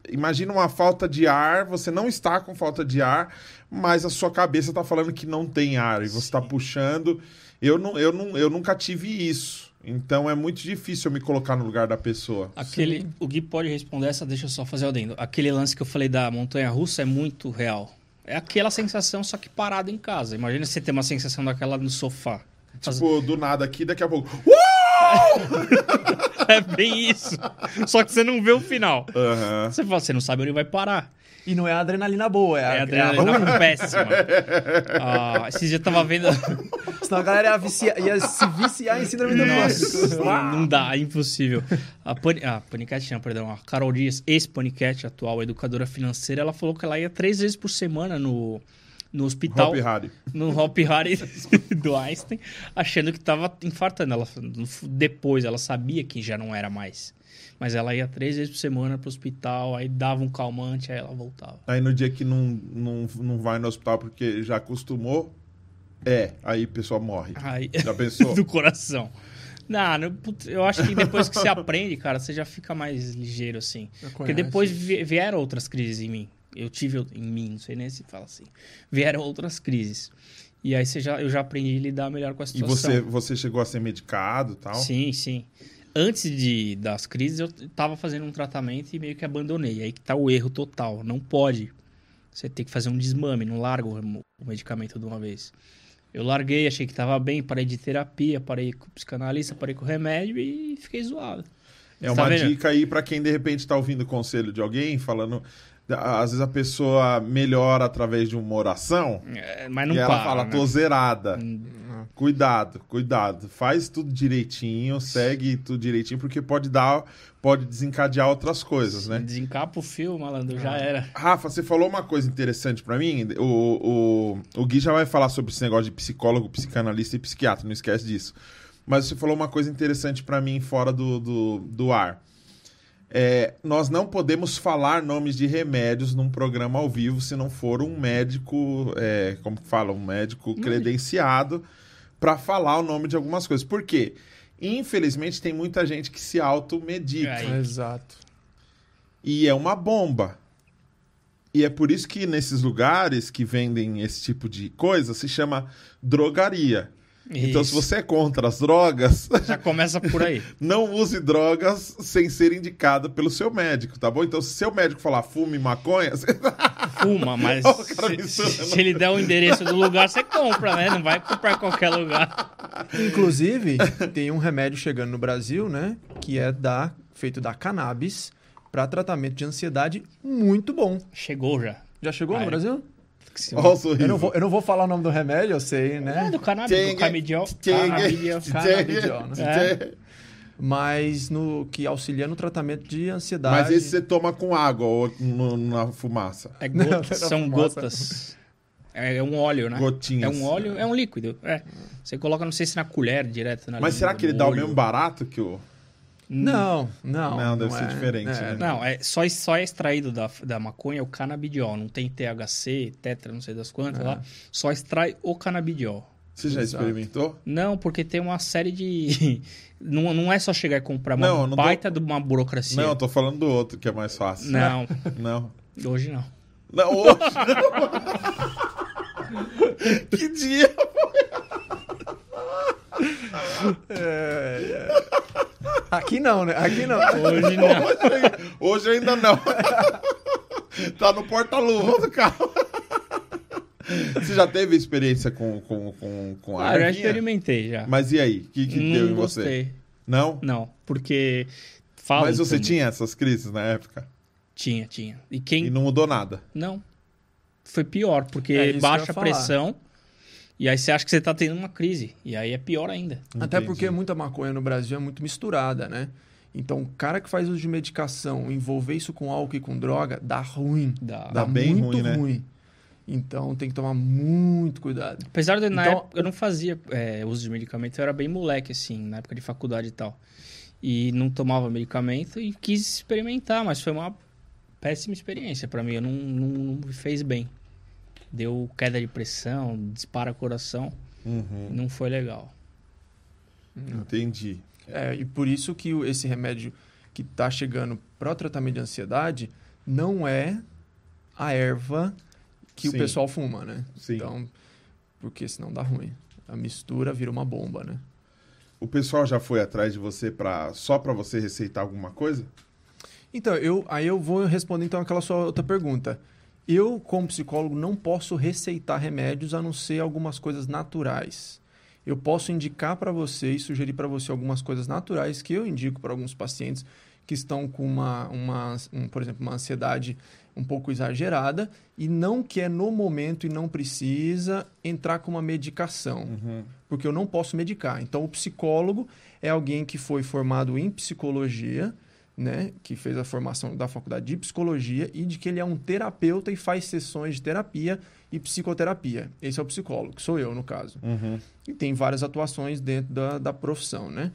Imagina uma falta de ar, você não está com falta de ar, mas a sua cabeça está falando que não tem ar e você está puxando. Eu, não, eu, não, eu nunca tive isso. Então é muito difícil eu me colocar no lugar da pessoa. Aquele, o Gui pode responder essa, deixa eu só fazer o adendo. Aquele lance que eu falei da montanha russa é muito real. É aquela sensação, só que parado em casa. Imagina você ter uma sensação daquela no sofá. Faz- Tipo, do nada aqui, daqui a pouco. [laughs] É bem isso. Só que você não vê o final. Aham. Você fala, você não sabe onde vai parar. E não é a adrenalina boa, é, É a, a é a adrenalina péssima. [laughs] Ah, esses dias eu tava vendo. [laughs] Senão a galera ia, vicia- ia se viciar em síndrome do Nossa, não dá, é impossível. A, Pani, a Panicat, não, perdão, a Carol Dias, ex-Panicat, atual educadora financeira, ela falou que ela ia três vezes por semana no, no hospital, Hop Harry. no Hop Harry [laughs] do Einstein, achando que tava infartando. Ela, depois, ela sabia que já não era mais. Mas ela ia três vezes por semana pro hospital, aí dava um calmante, aí ela voltava. Aí no dia que não, não, não vai no hospital porque já acostumou, é, aí a pessoa morre. Aí, Já pensou? [laughs] do coração. Não, eu acho que depois que você [laughs] aprende, cara, você já fica mais ligeiro, assim. Porque depois vi- vieram outras crises em mim. Eu tive em mim, não sei nem se fala assim. Vieram outras crises. E aí você já, eu já aprendi a lidar melhor com a E situação. você, você chegou a ser medicado e tal? Sim, sim. Antes de, das crises, eu tava fazendo um tratamento e meio que abandonei. Aí que tá o erro total. Não pode. Você tem que fazer um desmame, não larga o medicamento de uma vez. Eu larguei, achei que tava bem, parei de terapia, parei com o psicanalista, parei com o remédio e fiquei zoado. É tá uma vendo? dica aí pra quem de repente tá ouvindo o conselho de alguém falando. Às vezes a pessoa melhora através de uma oração É, mas não e ela para, fala, né? tô zerada. Hum, Cuidado, cuidado. Faz tudo direitinho, segue tudo direitinho, porque pode dar, pode desencadear outras coisas, né? Desencapa o fio, malandro, já era. Rafa, você falou uma coisa interessante pra mim. O, o, o Gui já vai falar sobre esse negócio de psicólogo, psicanalista e psiquiatra, não esquece disso. Mas você falou uma coisa interessante pra mim fora do, do, do ar. É, nós não podemos falar nomes de remédios num programa ao vivo se não for um médico, é, como que fala, um médico credenciado pra falar o nome de algumas coisas. Por quê? Infelizmente tem muita gente que se automedica. Aí. Exato. E é uma bomba. E é por isso que nesses lugares que vendem esse tipo de coisa se chama drogaria. Então, se Isso. você é contra as drogas, [laughs] Já começa por aí. [laughs] não use drogas sem ser indicado pelo seu médico, tá bom? Então, se seu médico falar fume maconha, [laughs] você... Fuma, mas O cara se, misturando. se- ele der o endereço do lugar, você compra, né? Não vai comprar em qualquer lugar. Inclusive, tem um remédio chegando no Brasil, né? Que é da, feito da cannabis para tratamento de ansiedade muito bom. Chegou já. Já chegou no é. Brasil? Olha o sorriso. Eu não, vou, eu não vou falar o nome do remédio, eu sei, É né? do cannabis, do canabidiol. Canabidiol. Canabidiol, né? É. Mas no que auxilia no tratamento de ansiedade. Mas esse você toma com água ou no- na fumaça? É [laughs] gotas, não, são fumaça. gotas. É, é um óleo, né? Gotinhas. É um óleo, é um líquido. É. Você coloca, não sei se na colher direto. Na Mas língua, será que ele dá o mesmo barato que o... Não, não. Não, deve ser diferente, né? Não, é, só, só é extraído da, da maconha o canabidiol. Não tem THC, tetra, não sei das quantas lá. Só extrai o canabidiol. Você já Exato. experimentou? Não, porque tem uma série de. [laughs] não, não é só chegar e comprar uma Não, não tô- baita de uma burocracia. Não, eu tô falando do outro, que é mais fácil. não, Não. hoje não. Não, hoje não. [laughs] que dia? É, é. Aqui não, né? Aqui não. Hoje não. Hoje ainda não. tá no porta-luva do carro. Você já teve experiência com, com, com, com a Ah, eu já experimentei já. Mas e aí? O que, que não deu em gostei. você? Não? Não, porque falam Mas você que- tinha essas crises na época? Tinha, tinha. E quem E não mudou nada? Não. Foi pior, porque É, baixa pressão e aí você acha que você tá tendo uma crise. E aí é pior ainda. Até Entendi. porque muita maconha no Brasil é muito misturada, né? Então, o cara que faz uso de medicação, envolver isso com álcool e com droga, dá ruim. Dá. Dá bem muito ruim, né? ruim. Então, tem que tomar muito cuidado. Apesar de na Então- época eu não fazia é, uso de medicamento, eu era bem moleque, assim, na época de faculdade e tal. E não tomava medicamento e quis experimentar, mas foi uma péssima experiência pra mim. Eu não, não, não me fez bem. Deu queda de pressão, dispara coração. Uhum. Não foi legal. Entendi. É, e por isso que esse remédio que está chegando para o tratamento de ansiedade não é a erva que Sim. o pessoal fuma, né? Sim. Então, porque senão dá ruim. A mistura vira uma bomba, né? O pessoal já foi atrás de você pra, só pra você receitar alguma coisa? Então, eu, aí eu vou responder então aquela sua outra pergunta. Eu, como psicólogo, não posso receitar remédios a não ser algumas coisas naturais. Eu posso indicar para você e sugerir para você algumas coisas naturais que eu indico para alguns pacientes que estão com uma, uma um, por exemplo, uma ansiedade um pouco exagerada e não quer no momento e não precisa entrar com uma medicação Uhum. porque eu não posso medicar. Então, o psicólogo é alguém que foi formado em psicologia, né, que fez a formação da faculdade de psicologia e de que ele é um terapeuta e faz sessões de terapia e psicoterapia. Esse é o psicólogo, sou eu, no caso. Uhum. E tem várias atuações dentro da, da profissão, né?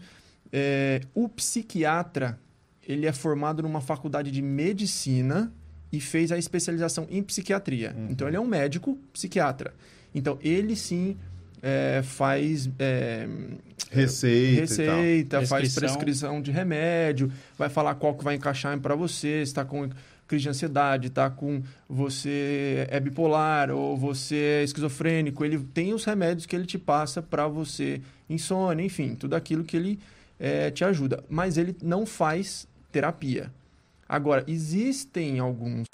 É, o psiquiatra, ele é formado numa faculdade de medicina e fez a especialização em psiquiatria. Uhum. Então, ele é um médico psiquiatra. Então, ele sim é, faz é, Receita, e receita, faz Prescrição. prescrição de remédio, vai falar qual que vai encaixar para você, se está com crise de ansiedade, está com você é bipolar ou você é esquizofrênico, ele tem os remédios que ele te passa para você insônia, enfim, tudo aquilo que ele eh, te ajuda. Mas ele não faz terapia. Agora, existem alguns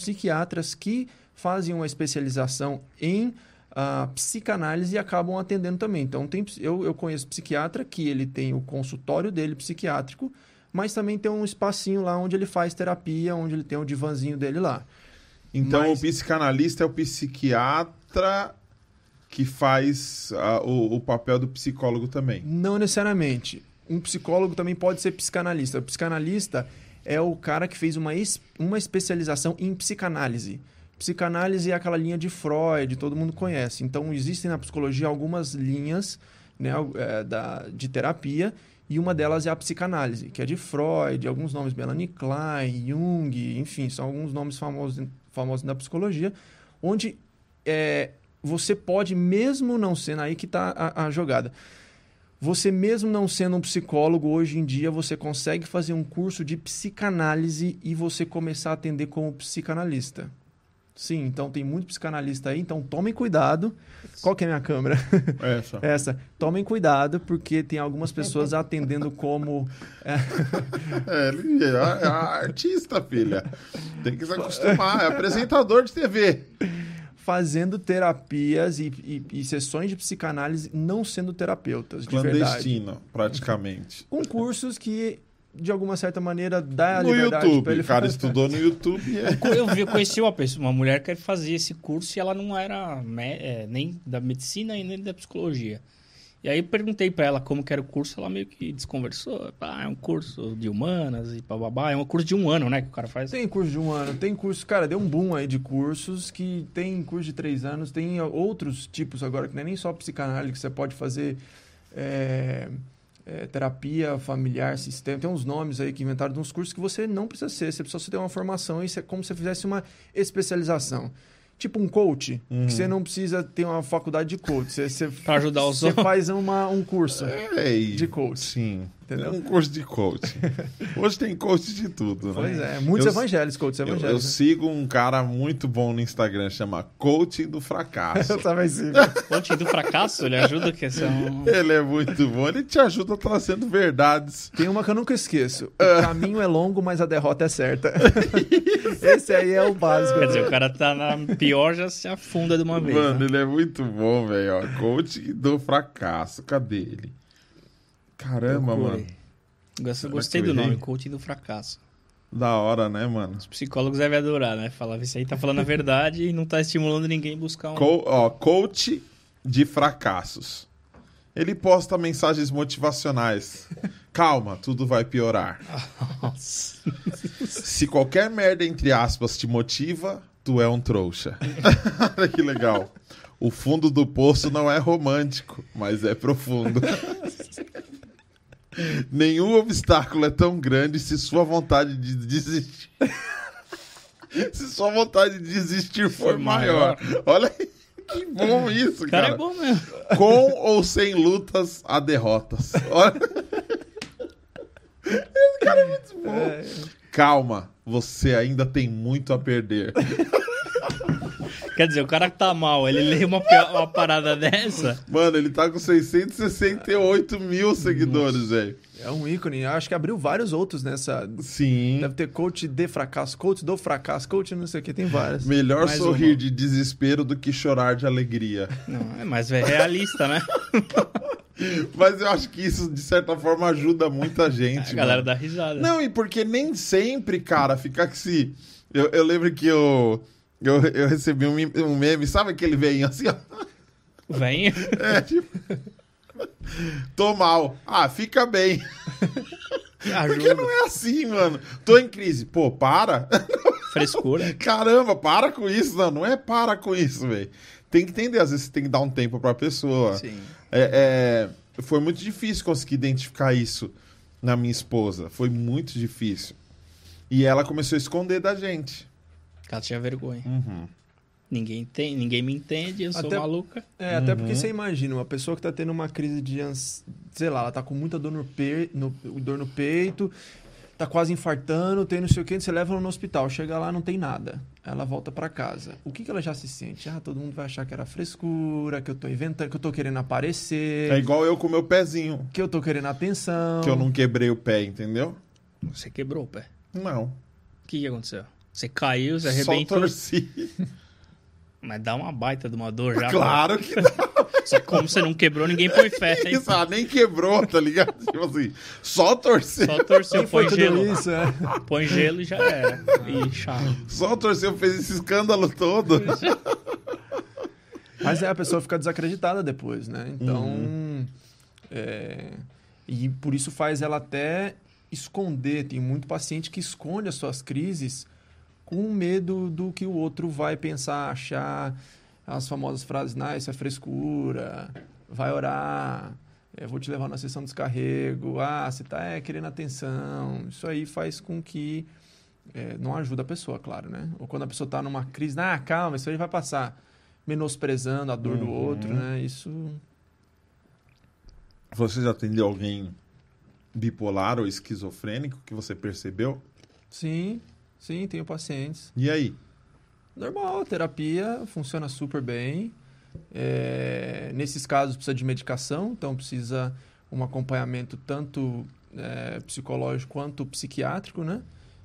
psiquiatras que fazem uma especialização em ah, psicanálise e acabam atendendo também. Então, tem, eu, eu conheço psiquiatra que ele tem o consultório dele psiquiátrico, mas também tem um espacinho lá onde ele faz terapia, onde ele tem o divanzinho dele lá. Então, Mas- o psicanalista é o psiquiatra que faz ah, o, o papel do psicólogo também. Não necessariamente. Um psicólogo também pode ser psicanalista. O psicanalista é o cara que fez uma, uma especialização em psicanálise. Psicanálise é aquela linha de Freud, todo mundo conhece. Então, existem na psicologia algumas linhas né, é, da, de terapia, e uma delas é a psicanálise, que é de Freud, alguns nomes, Melanie Klein, Jung, enfim, são alguns nomes famosos, famosos da psicologia, onde é, você pode, mesmo não sendo aí que está a, a jogada, você mesmo não sendo um psicólogo, hoje em dia você consegue fazer um curso de psicanálise e você começar a atender como psicanalista. Sim, então tem muito psicanalista aí, então tomem cuidado. Qual que é a minha câmera? Essa. [laughs] Essa. Tomem cuidado, porque tem algumas pessoas [laughs] atendendo como. É, ele é, é artista, filha. Tem que se acostumar. É apresentador de TV. fazendo terapias e, e- e sessões de psicanálise não sendo terapeutas, de verdade. Clandestino, praticamente. Com cursos que, de alguma certa maneira, dá a No liberdade YouTube. para ele O cara fazer. estudou no YouTube é. Eu, vi, eu conheci uma pessoa, uma mulher que fazia esse curso e ela não era me- é, nem da medicina e nem da psicologia. E aí eu perguntei pra ela como que era o curso, ela meio que desconversou. Ah, é um curso de humanas e bababá. É um curso de um ano, né, que o cara faz. Tem curso de um ano, tem curso, cara, deu um boom aí de cursos que tem curso de três anos, tem outros tipos agora, que não é nem só psicanálise, que você pode fazer é, é, terapia familiar, sistema, tem uns nomes aí que inventaram de uns cursos que você não precisa ser, você precisa ter uma formação, isso é como se você fizesse uma especialização. Tipo um coach, Uhum. que você não precisa ter uma faculdade de coach, você, você, [laughs] Pra ajudar os você faz uma, um curso. É, e- De coach. Sim. Entendeu? Um curso de coach. Hoje tem coach de tudo, né? Pois é, muitos Eu- evangélicos, coaches Eu, eu evangélicos. né? sigo um cara muito bom no Instagram, chama Coaching do Fracasso. Eu também sigo. [laughs] Coaching do fracasso, ele ajuda que são. Ele é muito bom, ele te ajuda trazendo verdades. Tem uma que eu nunca esqueço. O Ah. caminho é longo, mas a derrota é certa. [laughs] Esse aí é o básico. Quer dizer, o cara tá na pior, já se afunda de uma vez. Mano, né? ele é muito bom, velho. ó. Coaching do Fracasso. Cadê ele? Caramba, mano. Gosto- Gostei do nome, coaching do fracasso. Da hora, né, mano? Os psicólogos devem adorar, né? Falar, isso aí tá falando a verdade e não tá estimulando ninguém a buscar um. Co- ó, coach de fracassos. Ele posta mensagens motivacionais. Calma, tudo vai piorar. [laughs] Nossa. Se qualquer merda, entre aspas, te motiva, tu é um trouxa. [laughs] Olha que legal. O fundo do poço não é romântico, mas é profundo. [laughs] Nenhum obstáculo é tão grande se sua vontade de desistir. [laughs] se sua vontade de desistir for maior. maior. Olha aí, que bom isso, cara cara. é bom mesmo. Com ou sem lutas, há derrotas. Olha. Esse cara é muito bom. É, Calma, você ainda tem muito a perder. [laughs] Quer dizer, o cara que tá mal, ele lê uma, uma parada dessa. Mano, ele tá com 668 mil seguidores, velho. é um ícone. Eu acho que abriu vários outros nessa. Sim. Deve ter coach de fracasso, coach do fracasso, coach não sei o que, tem várias. Melhor Mais sorrir uma. de desespero do que chorar de alegria. Não, é mais realista, né? [laughs] Mas eu acho que isso, de certa forma, ajuda muita gente. A galera mano. dá risada. Não, e porque nem sempre, cara, fica que se. Eu, eu lembro que eu, eu, eu recebi um, meme- um meme, sabe aquele veinho assim, ó? Vem, É, tipo. Tô mal. Ah, fica bem. Porque não é assim, mano. Tô em crise. Pô, para. Frescura. [laughs] Caramba, para com isso. Não, não é para com isso, velho. Tem que entender, às vezes você tem que dar um tempo pra pessoa. Sim. É, é, foi muito difícil conseguir identificar isso na minha esposa. Foi muito difícil. E ela começou a esconder da gente. Ela tinha vergonha. Uhum. Ninguém, tem, ninguém me entende, eu sou Até- maluca. É, até Uhum. porque você imagina, uma pessoa que tá tendo uma crise de ans... sei lá, ela tá com muita dor no, pe... no... dor no peito, tá quase infartando, tem não sei o que, você leva ela no hospital, chega lá, não tem nada. Ela volta pra casa. O que, que ela já se sente? Ah, todo mundo vai achar que era frescura, que eu tô inventando, que eu tô querendo aparecer, É igual eu com meu pezinho. que eu tô querendo atenção. Que eu não quebrei o pé, entendeu? Você quebrou o pé. Não. O que, que aconteceu? Você caiu, você Só arrebentou. torci. [laughs] Mas dá uma baita de uma dor já. Claro que não. [laughs] Só que como você não quebrou, ninguém põe fé. hein? [laughs] Isso, ela nem quebrou, tá ligado? Tipo assim, só torceu. Só torceu, põe gelo. isso, é. Põe gelo e já era. E chave. Só torceu, fez esse escândalo todo. Mas é, a pessoa fica desacreditada depois, né? Então. Uhum. é, e por isso faz ela até esconder. Tem muito paciente que esconde as suas crises com medo do que o outro vai pensar, achar. As famosas frases, nah, isso é frescura, vai orar, eu vou te levar na sessão de descarrego, ah, você tá é, querendo atenção. Isso aí faz com que é, não ajuda a pessoa, claro, né? Ou quando a pessoa tá numa crise, ah, calma, isso aí vai passar. Menosprezando a dor do Uhum. outro, né? Isso Você já atendeu alguém bipolar ou esquizofrênico que você percebeu? Sim, sim, tenho pacientes. E aí? Normal, terapia funciona super bem. É, nesses casos precisa de medicação, então precisa um acompanhamento tanto é, psicológico quanto psiquiátrico, né?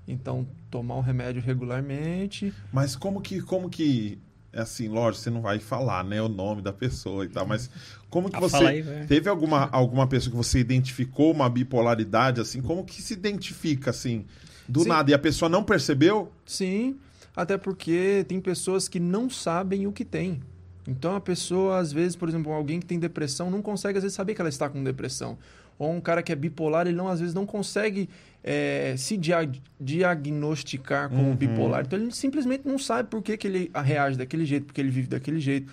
Então tomar o remédio regularmente. Mas como que, como que, é assim, lógico, você não vai falar, né, o nome da pessoa e tal, mas como que Ah, você aí, teve alguma, alguma pessoa que você identificou uma bipolaridade, assim, como que se identifica, assim, do Sim. nada, e a pessoa não percebeu? Sim, até porque tem pessoas que não sabem o que tem. Então a pessoa, às vezes, por exemplo, alguém que tem depressão não consegue às vezes saber que ela está com depressão. Ou um cara que é bipolar, ele não às vezes não consegue é, se dia- diagnosticar como Uhum. bipolar. Então ele simplesmente não sabe por que, que ele reage daquele jeito, porque ele vive daquele jeito.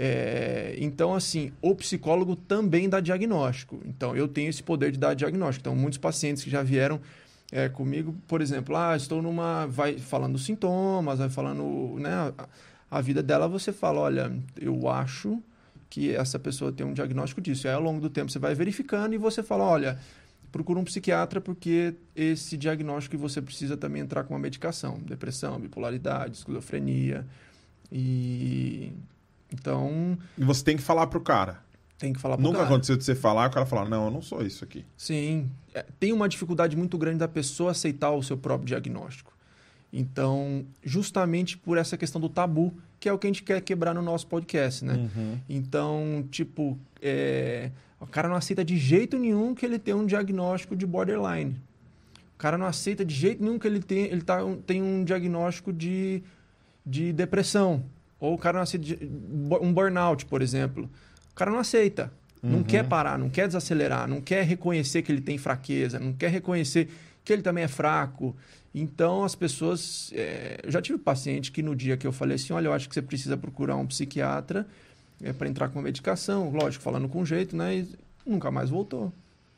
É, então, assim, o psicólogo também dá diagnóstico. Então, eu tenho esse poder de dar diagnóstico. Então, muitos pacientes que já vieram é, comigo, por exemplo, ah, estou numa. Vai falando sintomas, vai falando né, a, a vida dela, você fala: olha, eu acho que essa pessoa tem um diagnóstico disso. Aí, ao longo do tempo, você vai verificando e você fala: olha, procura um psiquiatra porque esse diagnóstico você precisa também entrar com uma medicação, depressão, bipolaridade, esquizofrenia e então E você tem que falar pro cara. Tem que falar pro Nunca cara. aconteceu de você falar e o cara falar, não, eu não sou isso aqui. Sim, É, tem uma dificuldade muito grande da pessoa aceitar o seu próprio diagnóstico. Então, justamente por essa questão do tabu, que é o que a gente quer quebrar no nosso podcast, né? Uhum. Então, tipo, é, o cara não aceita de jeito nenhum que ele tem um diagnóstico de borderline. O cara não aceita de jeito nenhum que ele tem, ele tá, tem um diagnóstico de, de depressão. Ou o cara não aceita de, um burnout, por exemplo. O cara não aceita. Não Uhum. quer parar, não quer desacelerar, não quer reconhecer que ele tem fraqueza, não quer reconhecer que ele também é fraco. Então, as pessoas. é, eu já tive paciente que no dia que eu falei assim: olha, eu acho que você precisa procurar um psiquiatra é, para entrar com medicação, lógico, falando com jeito, né? E nunca mais voltou.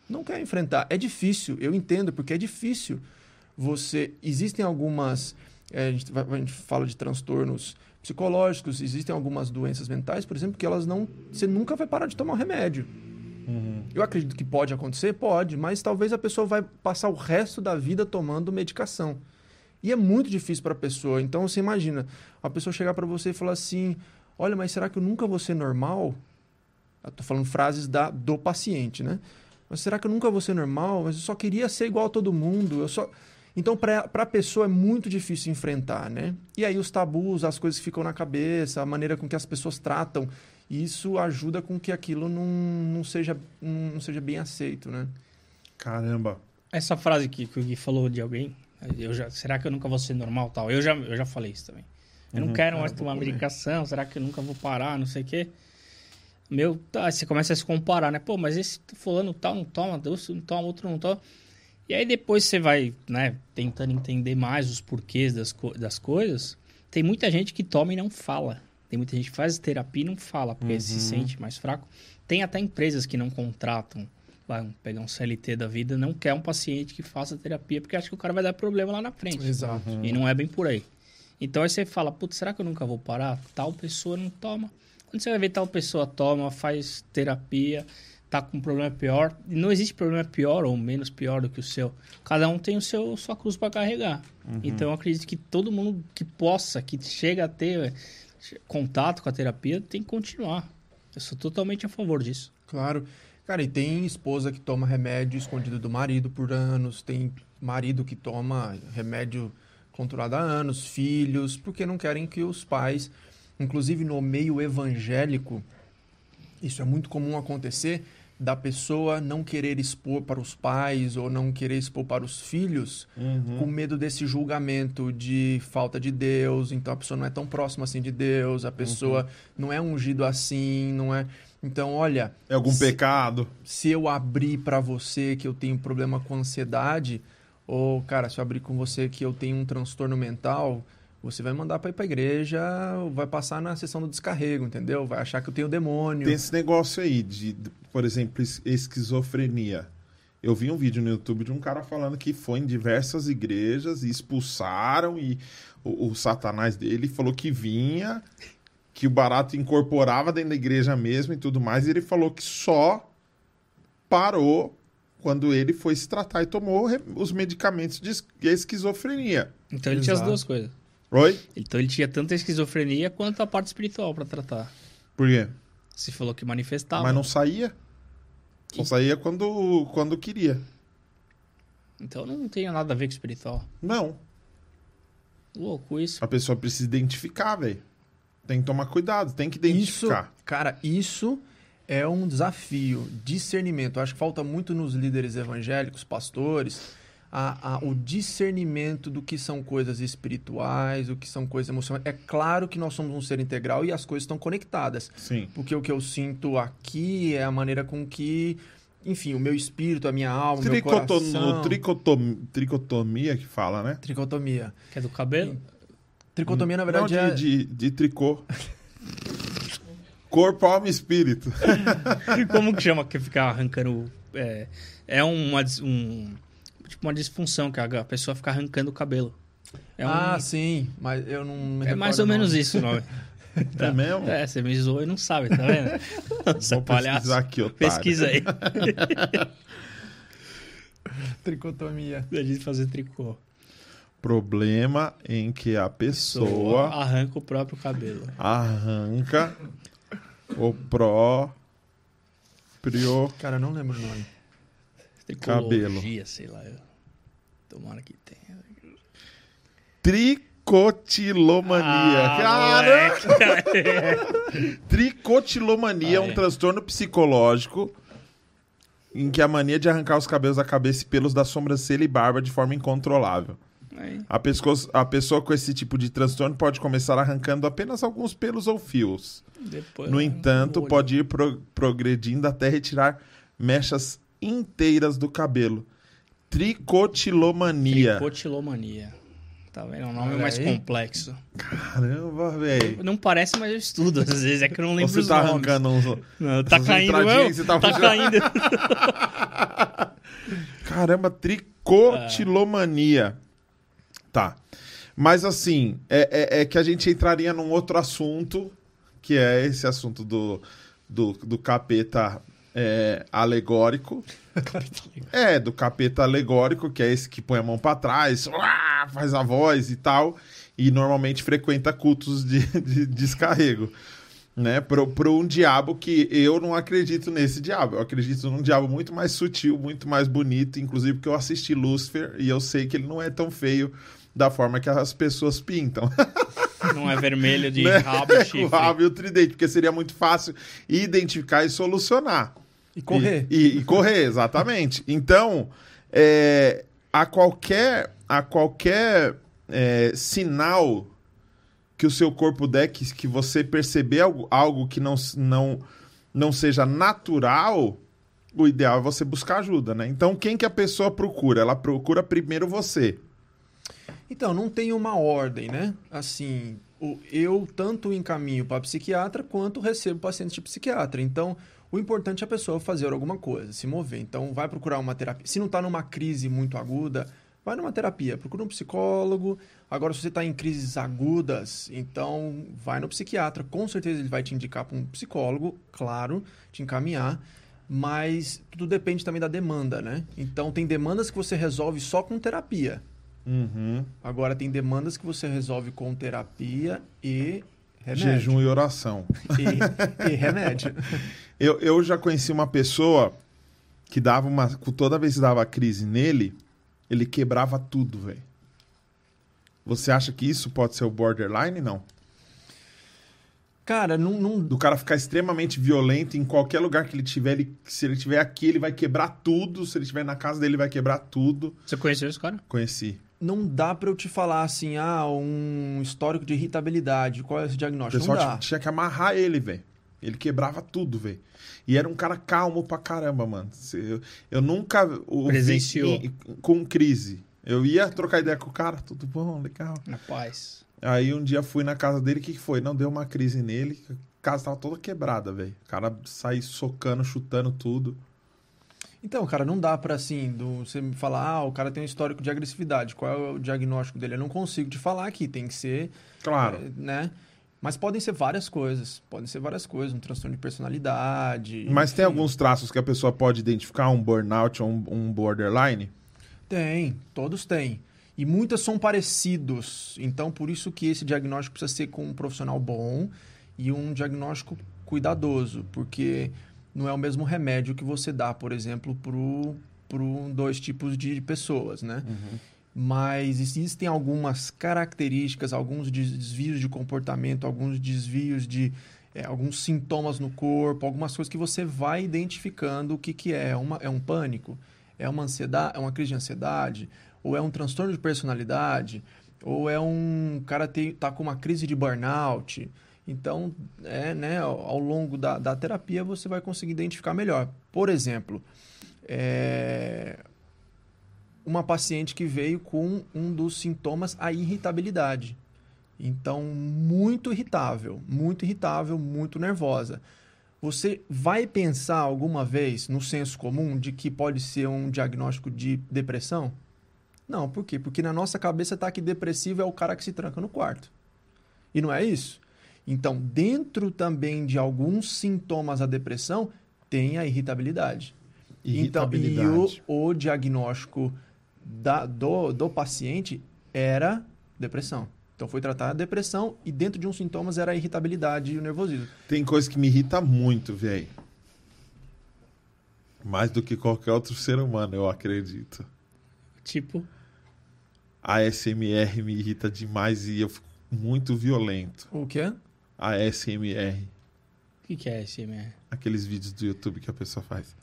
Não quer enfrentar. É difícil, eu entendo, porque é difícil. Você. Existem algumas. é, a, gente, a gente fala de transtornos psicológicos, existem algumas doenças mentais, por exemplo, que elas não. Você nunca vai parar de tomar o remédio. Eu acredito que pode acontecer, pode, mas talvez a pessoa vai passar o resto da vida tomando medicação. E é muito difícil para a pessoa. Então você imagina, a pessoa chegar para você e falar assim: "Olha, mas será que eu nunca vou ser normal?" Tô falando frases da do paciente, né? Mas será que eu nunca vou ser normal? Mas eu só queria ser igual a todo mundo. Eu só então, para a pessoa é muito difícil enfrentar, né? E aí os tabus, as coisas que ficam na cabeça, a maneira com que as pessoas tratam, isso ajuda com que aquilo não, não, seja, não seja bem aceito, né? Caramba. Essa frase que, que o Gui falou de alguém, eu já, será que eu nunca vou ser normal tal? Eu já, eu já falei isso também. Eu não quero mais eu tomar medicação, será que eu nunca vou parar, não sei o quê. Meu, tá, você começa a se comparar, né? Pô, mas esse fulano tal não toma, esse não toma, outro não toma. E aí depois você vai, né, tentando entender mais os porquês das, co- das coisas. Tem muita gente que toma e não fala. Tem muita gente que faz terapia e não fala, porque se sente mais fraco. Tem até empresas que não contratam. Vai pegar um CLT da vida, não quer um paciente que faça terapia, porque acha que o cara vai dar problema lá na frente. Exato. E não é bem por aí. Então aí você fala, putz, será que eu nunca vou parar? Tal pessoa não toma. Quando você vai ver tal pessoa toma, faz terapia, tá com um problema pior. E não existe problema pior ou menos pior do que o seu. Cada um tem o seu sua cruz para carregar. Então eu acredito que todo mundo que possa, que chega a ter eh, contato com a terapia, tem que continuar. Eu sou totalmente a favor disso. Claro. Cara, e tem esposa que toma remédio escondido do marido por anos, tem marido que toma remédio controlado há anos, filhos, porque não querem que os pais, inclusive no meio evangélico, isso é muito comum acontecer, da pessoa não querer expor para os pais ou não querer expor para os filhos com medo desse julgamento de falta de Deus, então a pessoa não é tão próxima assim de Deus, a pessoa não é ungido assim, não é. Então, olha, É algum pecado? se eu abrir para você que eu tenho problema com ansiedade, ou, cara, se eu abrir com você que eu tenho um transtorno mental, você vai mandar para ir para igreja, vai passar na sessão do descarrego, entendeu? Vai achar que eu tenho demônio. Tem esse negócio aí de, por exemplo, es- esquizofrenia. Eu vi um vídeo no YouTube de um cara falando que foi em diversas igrejas e expulsaram e o, o satanás dele falou que vinha, que o barato incorporava dentro da igreja mesmo e tudo mais. E ele falou que só parou quando ele foi se tratar e tomou os medicamentos de es- de esquizofrenia. Então ele tinha as Exato. duas coisas. Oi? Então ele tinha tanto a esquizofrenia quanto a parte espiritual para tratar. Por quê? Você falou que manifestava. Mas não saía. Só saía quando, quando queria. Então não tem nada a ver com espiritual. Não. Louco isso. A pessoa precisa identificar, velho. Tem que tomar cuidado, tem que Isso, identificar. cara, isso é um desafio, discernimento. Eu acho que falta muito nos líderes evangélicos, pastores, a- a- o discernimento do que são coisas espirituais, o que são coisas emocionais. É claro que nós somos um ser integral e as coisas estão conectadas. Sim. Porque o que eu sinto aqui é a maneira com que, enfim, o meu espírito, a minha alma, o meu Tricotom, coração... tricotom, tricotomia que fala, né? Tricotomia. Que é do cabelo? Tricotomia, na verdade, Não, é... de, de, de tricô. Corpo, alma e espírito. [laughs] Como que chama que fica arrancando. É, é uma, um, tipo uma disfunção que a pessoa fica arrancando o cabelo. É, um- Ah, sim, mas eu não me é mais ou o menos nome. isso o nome. [laughs] É mesmo? É, você me zoou e não sabe, tá vendo? É [laughs] Vou palhaço. pesquisar aqui, otário. Pesquisa aí. [laughs] Tricotomia. Da gente fazer tricô. Problema em que a pessoa arranca o próprio cabelo. arranca o próprio Cara, eu não lembro o nome. Tricologia, sei lá. Tomara que tenha. tricotilomania. Ah, [laughs] tricotilomania é Ah, um é. transtorno psicológico em que a mania de arrancar os cabelos da cabeça e pelos da sobrancelha e barba de forma incontrolável. A pessoa, a pessoa com esse tipo de transtorno pode começar arrancando apenas alguns pelos ou fios. depois, No entanto, pode ir pro- progredindo até retirar mechas inteiras do cabelo. Tricotilomania. Tricotilomania. Tá vendo? É um nome Olha mais aí. complexo. Caramba, velho. Não parece, mas eu estudo. Às vezes é que eu não lembro Você os tá nomes. arrancando uns. Não, tá caindo, que você tá Tá, puxando. caindo. [laughs] Caramba, tricotilomania. Tá. Mas assim, é, é- é que a gente entraria num outro assunto, que é esse assunto do, do, do capeta é, alegórico. É, do capeta alegórico, que é esse que põe a mão pra trás, faz a voz e tal, e normalmente frequenta cultos de, [laughs] de descarrego. Né, pro, pro um diabo que eu não acredito nesse diabo. Eu acredito num diabo muito mais sutil, muito mais bonito. Inclusive, porque eu assisti Lúcifer e eu sei que ele não é tão feio da forma que as pessoas pintam. [laughs] Não é vermelho de [laughs] né? rabo e chifre. o rabo e o tridente, porque seria muito fácil identificar e solucionar. E correr. E, e- e correr, exatamente. Então, é, a qualquer, a qualquer é, sinal que o seu corpo der, que, que você perceber algo, algo que não, não, não seja natural, o ideal é você buscar ajuda, né? Então, quem que a pessoa procura? Ela procura primeiro você. Então, não tem uma ordem, né? Assim, eu tanto encaminho para psiquiatra quanto recebo pacientes de psiquiatra. Então, o importante é a pessoa fazer alguma coisa, se mover. Então, vai procurar uma terapia. Se não está numa crise muito aguda, vai numa terapia, procura um psicólogo. Agora, se você está em crises agudas, então vai no psiquiatra. Com certeza ele vai te indicar para um psicólogo, claro, te encaminhar. Mas tudo depende também da demanda, né? Então, tem demandas que você resolve só com terapia. Uhum. Agora tem demandas que você resolve com terapia e remédio. Jejum e oração. E, e remédio. [laughs] Eu, eu já conheci uma pessoa que dava uma. Toda vez que dava crise nele, ele quebrava tudo, velho. Você acha que isso pode ser o borderline? Não. Cara, não, não- Do cara ficar extremamente violento em qualquer lugar que ele tiver. Ele, se ele estiver aqui, ele vai quebrar tudo. Se ele estiver na casa dele, ele vai quebrar tudo. Você conheceu esse cara? Conheci. Não dá pra eu te falar assim, ah, um histórico de irritabilidade, qual é esse O diagnóstico? pessoal Não tinha, dá. tinha que amarrar ele, velho. Ele quebrava tudo, velho. E era um cara calmo pra caramba, mano. Eu, eu nunca o Presenciou. em- com crise. Eu ia trocar ideia com o cara, tudo bom, legal. Na paz. Aí um dia fui na casa dele, o que, que foi? Não deu uma crise nele, a casa tava toda quebrada, velho. O cara saiu socando, chutando tudo. Então, cara, não dá pra assim, do, você me falar, ah, o cara tem um histórico de agressividade, qual é o diagnóstico dele? Eu não consigo te falar aqui, tem que ser, Claro. eh, né? Mas podem ser várias coisas, podem ser várias coisas, um transtorno de personalidade. Mas tem enfim. alguns traços que a pessoa pode identificar, um burnout ou um, um borderline? Tem, todos têm. E muitas são parecidos. Então, por isso que esse diagnóstico precisa ser com um profissional bom e um diagnóstico cuidadoso, porque não é o mesmo remédio que você dá, por exemplo, para dois tipos de pessoas, né? Mas existem algumas características, alguns des- desvios de comportamento, alguns desvios de é, alguns sintomas no corpo, algumas coisas que você vai identificando o que, que é. Uma, é um pânico? É uma ansiedade? É uma crise de ansiedade? Ou é um transtorno de personalidade? Ou é um cara tem, tá com uma crise de burnout? Então, é, né, ao, longo da, da terapia você vai conseguir identificar melhor. Por exemplo, é, uma paciente que veio com um dos sintomas, a irritabilidade. Então, muito irritável, muito irritável, muito nervosa. Você vai pensar alguma vez no senso comum de que pode ser um diagnóstico de depressão? Não, por quê? Porque na nossa cabeça está que depressivo é o cara que se tranca no quarto. E não é isso. Então, dentro também de alguns sintomas da depressão, tem a irritabilidade. Então, e o, Irritabilidade. o diagnóstico da- do, do paciente era depressão. Então foi tratar a depressão e dentro de uns sintomas era a irritabilidade e o nervosismo. Tem coisa que me irrita muito, velho. Mais do que qualquer outro ser humano, eu acredito. Tipo, A SMR me irrita demais e eu fico muito violento. O quê? A SMR. o que, que é SMR? Aqueles vídeos do YouTube que a pessoa faz.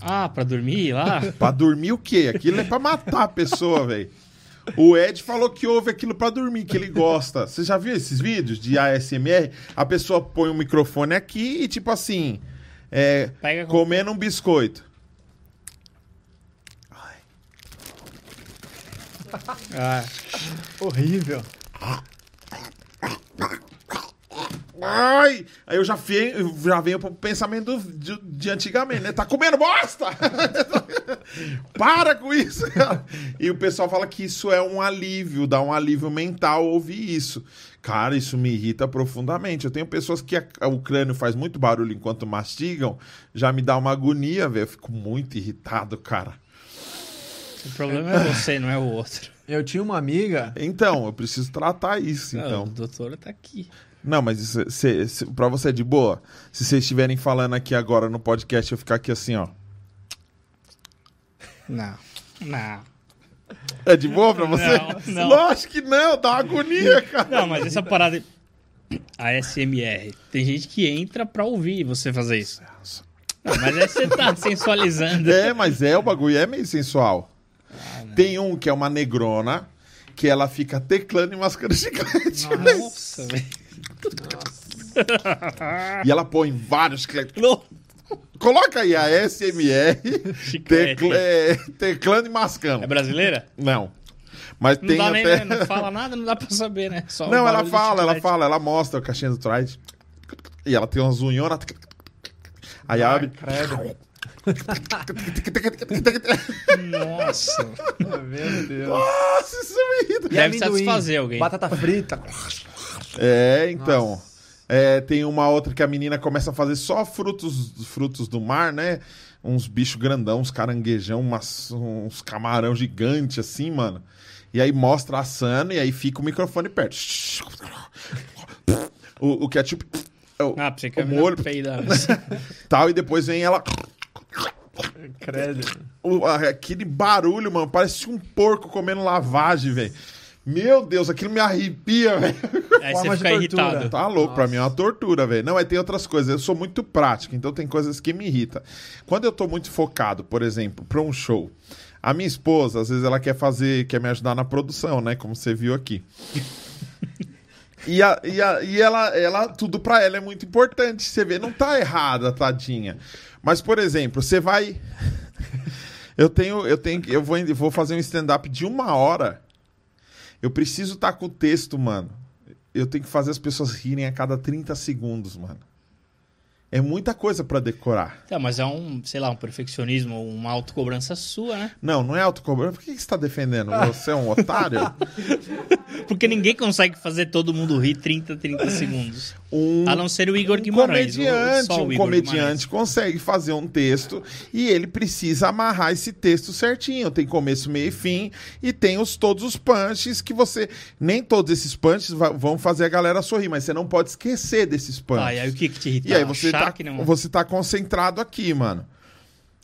Ah, pra dormir lá? [laughs] Pra dormir o quê? Aquilo é pra matar a pessoa, velho. O Ed falou que ouve aquilo pra dormir, que ele gosta. Você já viu esses vídeos de ASMR? A pessoa põe um microfone aqui e, tipo assim, é, Pega com... comendo um biscoito. Ah, Horrível. Ai! Aí eu já, venho, já venho pro pensamento de, de antigamente, né? Tá comendo bosta! [laughs] Para com isso! cara. [laughs] E o pessoal fala que isso é um alívio, dá um alívio mental ouvir isso. Cara, isso me irrita profundamente. Eu tenho pessoas que a- o crânio faz muito barulho enquanto mastigam, já me dá uma agonia, velho. Eu fico muito irritado, cara. o problema é você, não é o outro. Eu tinha uma amiga. Então, eu preciso tratar isso, Não, o então. doutor tá aqui. Não, mas isso, cê, cê- pra você é de boa? Se vocês estiverem falando aqui agora no podcast, eu ficar aqui assim, ó. Não, não. É de boa pra você? Não, não. Lógico que não, dá uma agonia, cara. Não, mas essa parada... A SMR. Tem gente que entra pra ouvir você fazer isso. Não, mas aí você tá sensualizando. É, mas é, o bagulho é meio sensual. Ah. Tem um que é uma negrona, que ela fica teclando e mascando [laughs] chiclete. Nossa, velho. E ela põe vários chicletes. Coloca aí a SMR, tecla- é, teclando e mascando. É brasileira? Não. Mas Não tem dá nem, até... né? não fala nada, não dá pra saber, né? Só Não, ela fala, ela fala, ela mostra a caixinha do trás. E ela tem umas unhonas. Aí abre. Credo. Nossa. Meu Deus. Nossa, isso me irrita. Deve satisfazer alguém. Batata frita. É, então. É, tem uma outra que a menina começa a fazer só frutos, frutos do mar, né? Uns bichos grandão, uns caranguejão, umas- uns camarão gigante assim, mano. E aí mostra assando e aí fica o microfone perto. O, o ketchup. o- Ah, pra você que o molho peidar. [laughs] tal, e depois vem ela. Credo. o- aquele barulho, mano, parece um porco comendo lavagem, velho. Meu Deus, aquilo me arrepia, velho. Aí você fica tortura. irritado. Tá louco, pra mim é uma tortura, velho. Não, mas tem outras coisas. Eu sou muito prático, então tem coisas que me irritam. Quando eu tô muito focado, por exemplo, pra um show, a minha esposa, às vezes, ela quer fazer, quer me ajudar na produção, né? Como você viu aqui. [laughs] E, a- e, a- e ela, ela, tudo pra ela é muito importante. Você vê, não tá errada, tadinha. Mas, por exemplo, você vai. [laughs] Eu tenho, eu tenho, eu vou, vou fazer um stand-up de uma hora. Eu preciso estar com o texto, mano. Eu tenho que fazer as pessoas rirem a cada 30 segundos, mano. É muita coisa pra decorar. Tá, mas é um, sei lá, um perfeccionismo, uma autocobrança sua, né? Não, não é autocobrança. Por que você tá defendendo? Você é um otário? [laughs] Porque ninguém consegue fazer todo mundo rir 30, 30 segundos. Um, A não ser o Igor um Guimarães. o- comediante, o um comediante Guimarães. consegue fazer um texto e ele precisa amarrar esse texto certinho. Tem começo, meio e fim e tem os, todos os punches que você... Nem todos esses punches vão fazer a galera sorrir, mas você não pode esquecer desses punches. Ah, e aí o que que te irrita? E aí você Achar tá, não... você tá concentrado aqui, mano.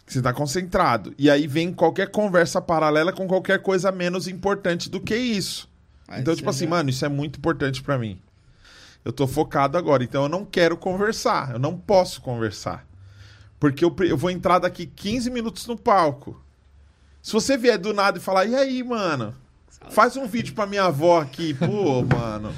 Você tá concentrado. E aí vem qualquer conversa paralela com qualquer coisa menos importante do que isso. Aí então, tipo assim, mano, isso é muito importante pra mim. Eu tô focado agora, então eu não quero conversar. Eu não posso conversar. Porque eu, eu vou entrar daqui 15 minutos no palco. Se você vier do nada e falar, e aí, mano? Faz um vídeo pra minha avó aqui, pô, [laughs] mano.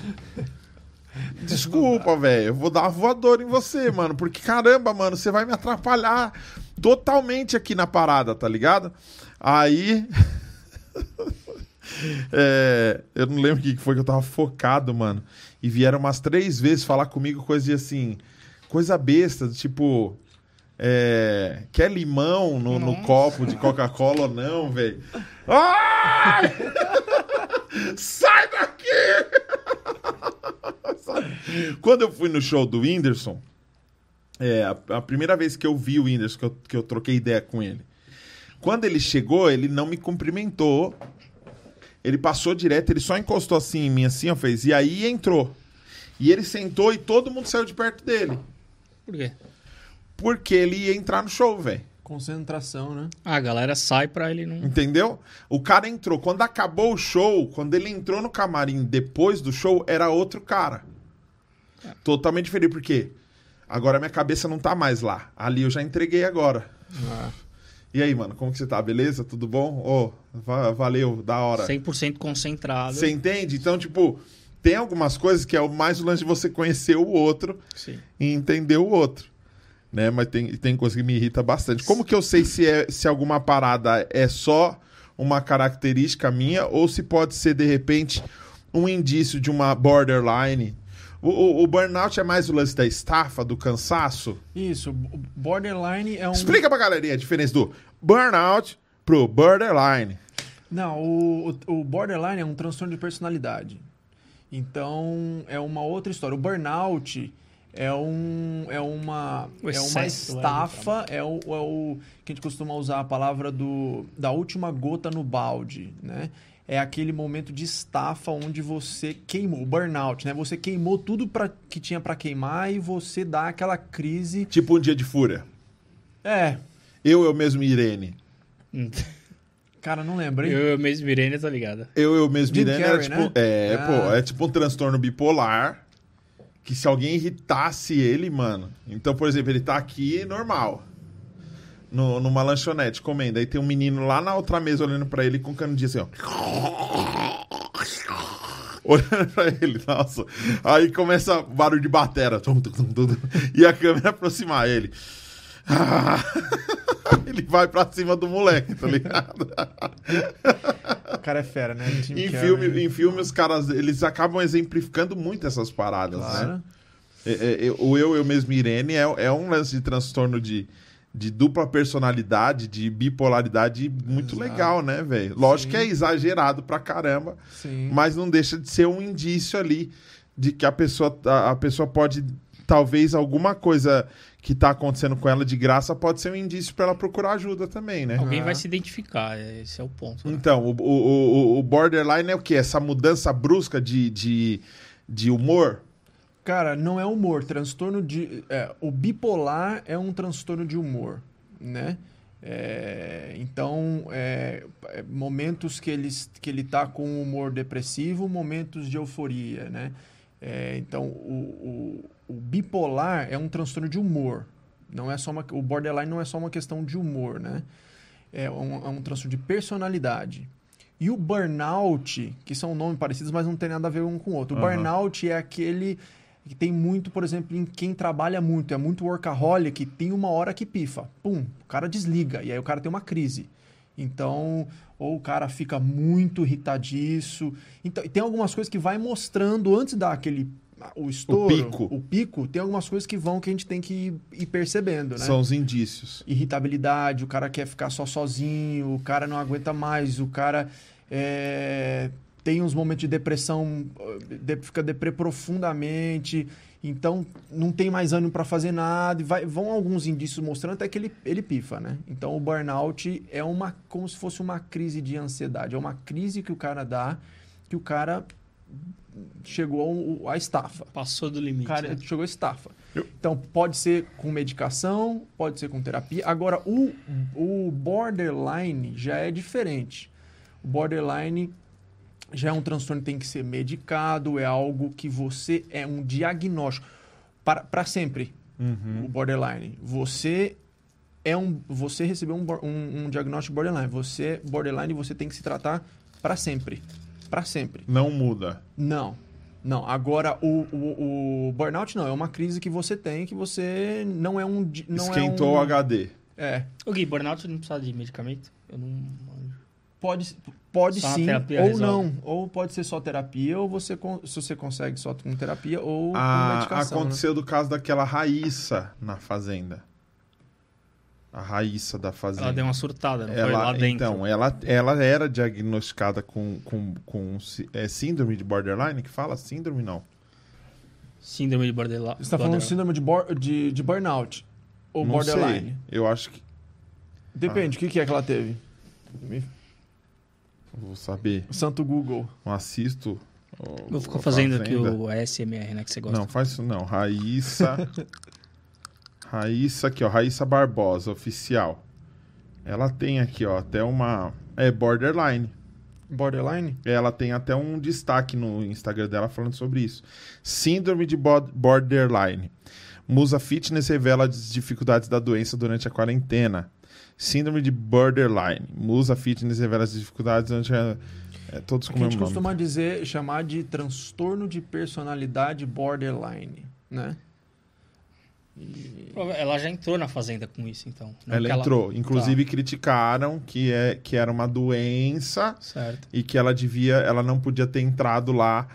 Desculpa, velho. Eu vou dar uma voadora em você, mano. Porque caramba, mano, você vai me atrapalhar totalmente aqui na parada, tá ligado? Aí. [laughs] É, eu não lembro o que foi que eu tava focado, mano. E vieram umas três vezes falar comigo coisa de assim. Coisa besta, tipo. É, quer limão no, no copo de Coca-Cola ou não, velho? Ai! Sai daqui! Quando eu fui no show do Whindersson, É, a, a primeira vez que eu vi o Whindersson, que eu, que eu troquei ideia com ele. Quando ele chegou, ele não me cumprimentou. Ele passou direto, ele só encostou assim em mim, assim, ó, fez. E aí entrou. E ele sentou e todo mundo saiu de perto dele. Por quê? Porque ele ia entrar no show, velho. Concentração, né? Ah, a galera sai pra ele não. Entendeu? O cara entrou. Quando acabou o show, quando ele entrou no camarim depois do show, era outro cara. Totalmente diferente. Por quê? Agora minha cabeça não tá mais lá. Ali eu já entreguei agora. Ah, E aí, mano, como que você tá? Beleza? Tudo bom? Ô, va- valeu, da hora. 100% concentrado. Você entende? Então, tipo, tem algumas coisas que é o mais o lance de você conhecer o outro Sim. e entender o outro. Né? Mas tem, tem coisa que me irrita bastante. Como que eu sei se, é, se alguma parada é só uma característica minha ou se pode ser, de repente, um indício de uma borderline? O, o- o burnout é mais o lance da estafa, do cansaço? Isso, o borderline é um. Explica pra galerinha a diferença do burnout pro borderline. Não, o, o borderline é um transtorno de personalidade. Então, é uma outra história. O burnout é, um, é, uma, O é uma né, estafa, é o, é o que a gente costuma usar a palavra do, da última gota no balde, né? É aquele momento de estafa onde você queimou, o burnout, né? Você queimou tudo pra, que tinha para queimar e você dá aquela crise. Tipo um dia de fúria. É, Eu, eu mesmo, Irene. Hum. [laughs] cara, não lembro, hein? Eu, eu mesmo Irene, tá ligado? Eu, eu mesmo, Jim Irene, era Carrey, tipo. né? É, Ah. pô, é tipo um transtorno bipolar. Que se alguém irritasse ele, mano. Então, por exemplo, ele tá aqui normal. No, numa lanchonete comendo. Aí tem um menino lá na outra mesa olhando pra ele com canudinho assim, ó. [laughs] Olhando pra ele, nossa. Aí começa barulho de batera. Tum, tum, tum. E a câmera aproximar ele. [laughs] ele vai pra cima do moleque, tá ligado? O cara é fera, né? Em filme, em filme, os caras, eles acabam exemplificando muito essas paradas, né? Claro. É, é, é, o eu, eu mesmo, Irene, é, é um lance de transtorno de, de dupla personalidade, de bipolaridade muito Exato. legal, né, velho? Lógico Sim. que é exagerado pra caramba, Sim. mas não deixa de ser um indício ali de que a pessoa, a, a pessoa pode, talvez, alguma coisa que tá acontecendo com ela de graça pode ser um indício pra ela procurar ajuda também, né? Alguém Ah. vai se identificar, esse é o ponto. né? Então, o, o, o, o borderline é o quê? Essa mudança brusca de, de, de humor? Cara, não é humor. Transtorno de. é, o bipolar é um transtorno de humor, né? É, então, é, é, momentos que ele, que ele tá com humor depressivo, momentos de euforia, né? É, então, o, o, o bipolar é um transtorno de humor. Não é só uma, o borderline não é só uma questão de humor, né? É um, é um transtorno de personalidade. E o burnout, que são nomes parecidos, mas não tem nada a ver um com o outro. O Aham. burnout é aquele que tem muito, por exemplo, em quem trabalha muito, é muito workaholic, tem uma hora que pifa. Pum, o cara desliga e aí o cara tem uma crise. Então, ou o cara fica muito irritadiço. Então, e tem algumas coisas que vai mostrando antes daquele o estouro, pico. o pico, tem algumas coisas que vão que a gente tem que ir, ir percebendo, né? São os indícios. irritabilidade, o cara quer ficar só sozinho, o cara não aguenta mais, o cara é, tem uns momentos de depressão, de- fica deprê profundamente, então não tem mais ânimo para fazer nada, e vai- vão alguns indícios mostrando até que ele, ele pifa, né? Então o burnout é uma como se fosse uma crise de ansiedade, é uma crise que o cara dá, que o cara chegou à estafa. Passou do limite. Cara, né? chegou a estafa. Eu- Então, pode ser com medicação, pode ser com terapia. Agora, o, o borderline já é diferente. O borderline já é um transtorno que tem que ser medicado, é algo que você é um diagnóstico para, para sempre. O borderline. Você é um, você recebeu um, um, um diagnóstico borderline. Você borderline, você tem que se tratar para sempre, para sempre. Não muda. Não. Não, agora o, o, o burnout não, é uma crise que você tem que você não é um. Não Esquentou é um, o HD. É. O Gui, burnout não precisa de medicamento? Eu não. Pode, pode Só a sim, ou resolve. não. Ou pode ser só terapia, ou você, se você consegue só com terapia, ou com Ah, medicação. né? aconteceu do caso daquela Raíssa na Fazenda. A Raíssa da Fazenda. Ela deu uma surtada, não foi Ela- lá dentro. Então, ela, ela era diagnosticada com, com, com é, síndrome de borderline, que fala síndrome não. Síndrome de borderline. Você está falando síndrome de, bor- de, de burnout ou Não borderline? sei. Eu acho que. Depende, o que, que é que ela teve? Vou saber. Santo Google. Não assisto. o- Vou ficar a fazendo aqui o ASMR, né? Que você gosta. Não, faz isso não. Raíssa. [laughs] Raíssa aqui, ó. Raíssa Barbosa, oficial. Ela tem aqui, ó, até uma. É borderline. Borderline? Ela tem até um destaque no Instagram dela falando sobre isso. Síndrome de bo- borderline. Musa Fitness revela as dificuldades da doença durante a quarentena. Síndrome de borderline. Musa Fitness revela as dificuldades durante a. É, todos É com que o a gente nome. costuma dizer, chamar de transtorno de personalidade borderline, né? E- Ela já entrou na fazenda com isso, então. Não Ela entrou. Inclusive criticaram que, é, que era uma doença Tá, certo. e que ela devia, ela não podia ter entrado lá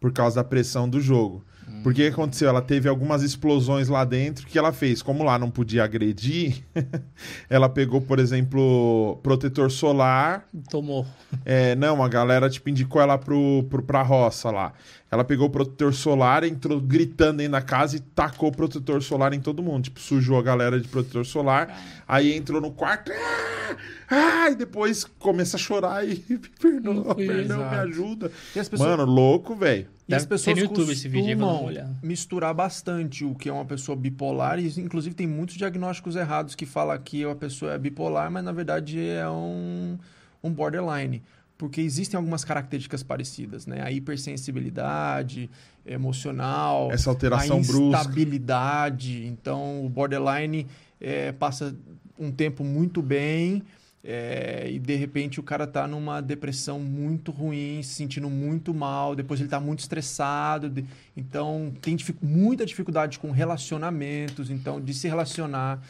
por causa da pressão do jogo. Porque o que aconteceu? Ela teve algumas explosões lá dentro. O que ela fez? Como lá não podia agredir, [laughs] ela pegou, por exemplo, protetor solar. Tomou. É, não, a galera tipo, indicou ela pro, pro, pra roça lá. Ela pegou o protetor solar, entrou gritando dentro da casa e tacou o protetor solar em todo mundo. Tipo, sujou a galera de protetor solar. Aí entrou no quarto. Ah! Ah! E depois começa a chorar e me perdoa, perdão, me ajuda. As pessoas, Mano, louco, velho. E as pessoas no YouTube esse vídeo aí, vamos olhar. misturar bastante o que é uma pessoa bipolar. E, inclusive, tem muitos diagnósticos errados que falam que a pessoa é bipolar, mas na verdade é um, um borderline. Porque existem algumas características parecidas, né? A hipersensibilidade emocional, Essa alteração a brusca. instabilidade. Então, o borderline é, passa um tempo muito bem é, e de repente o cara tá numa depressão muito ruim, se sentindo muito mal, depois ele tá muito estressado, de- então tem dific- muita dificuldade com relacionamentos, então de se relacionar,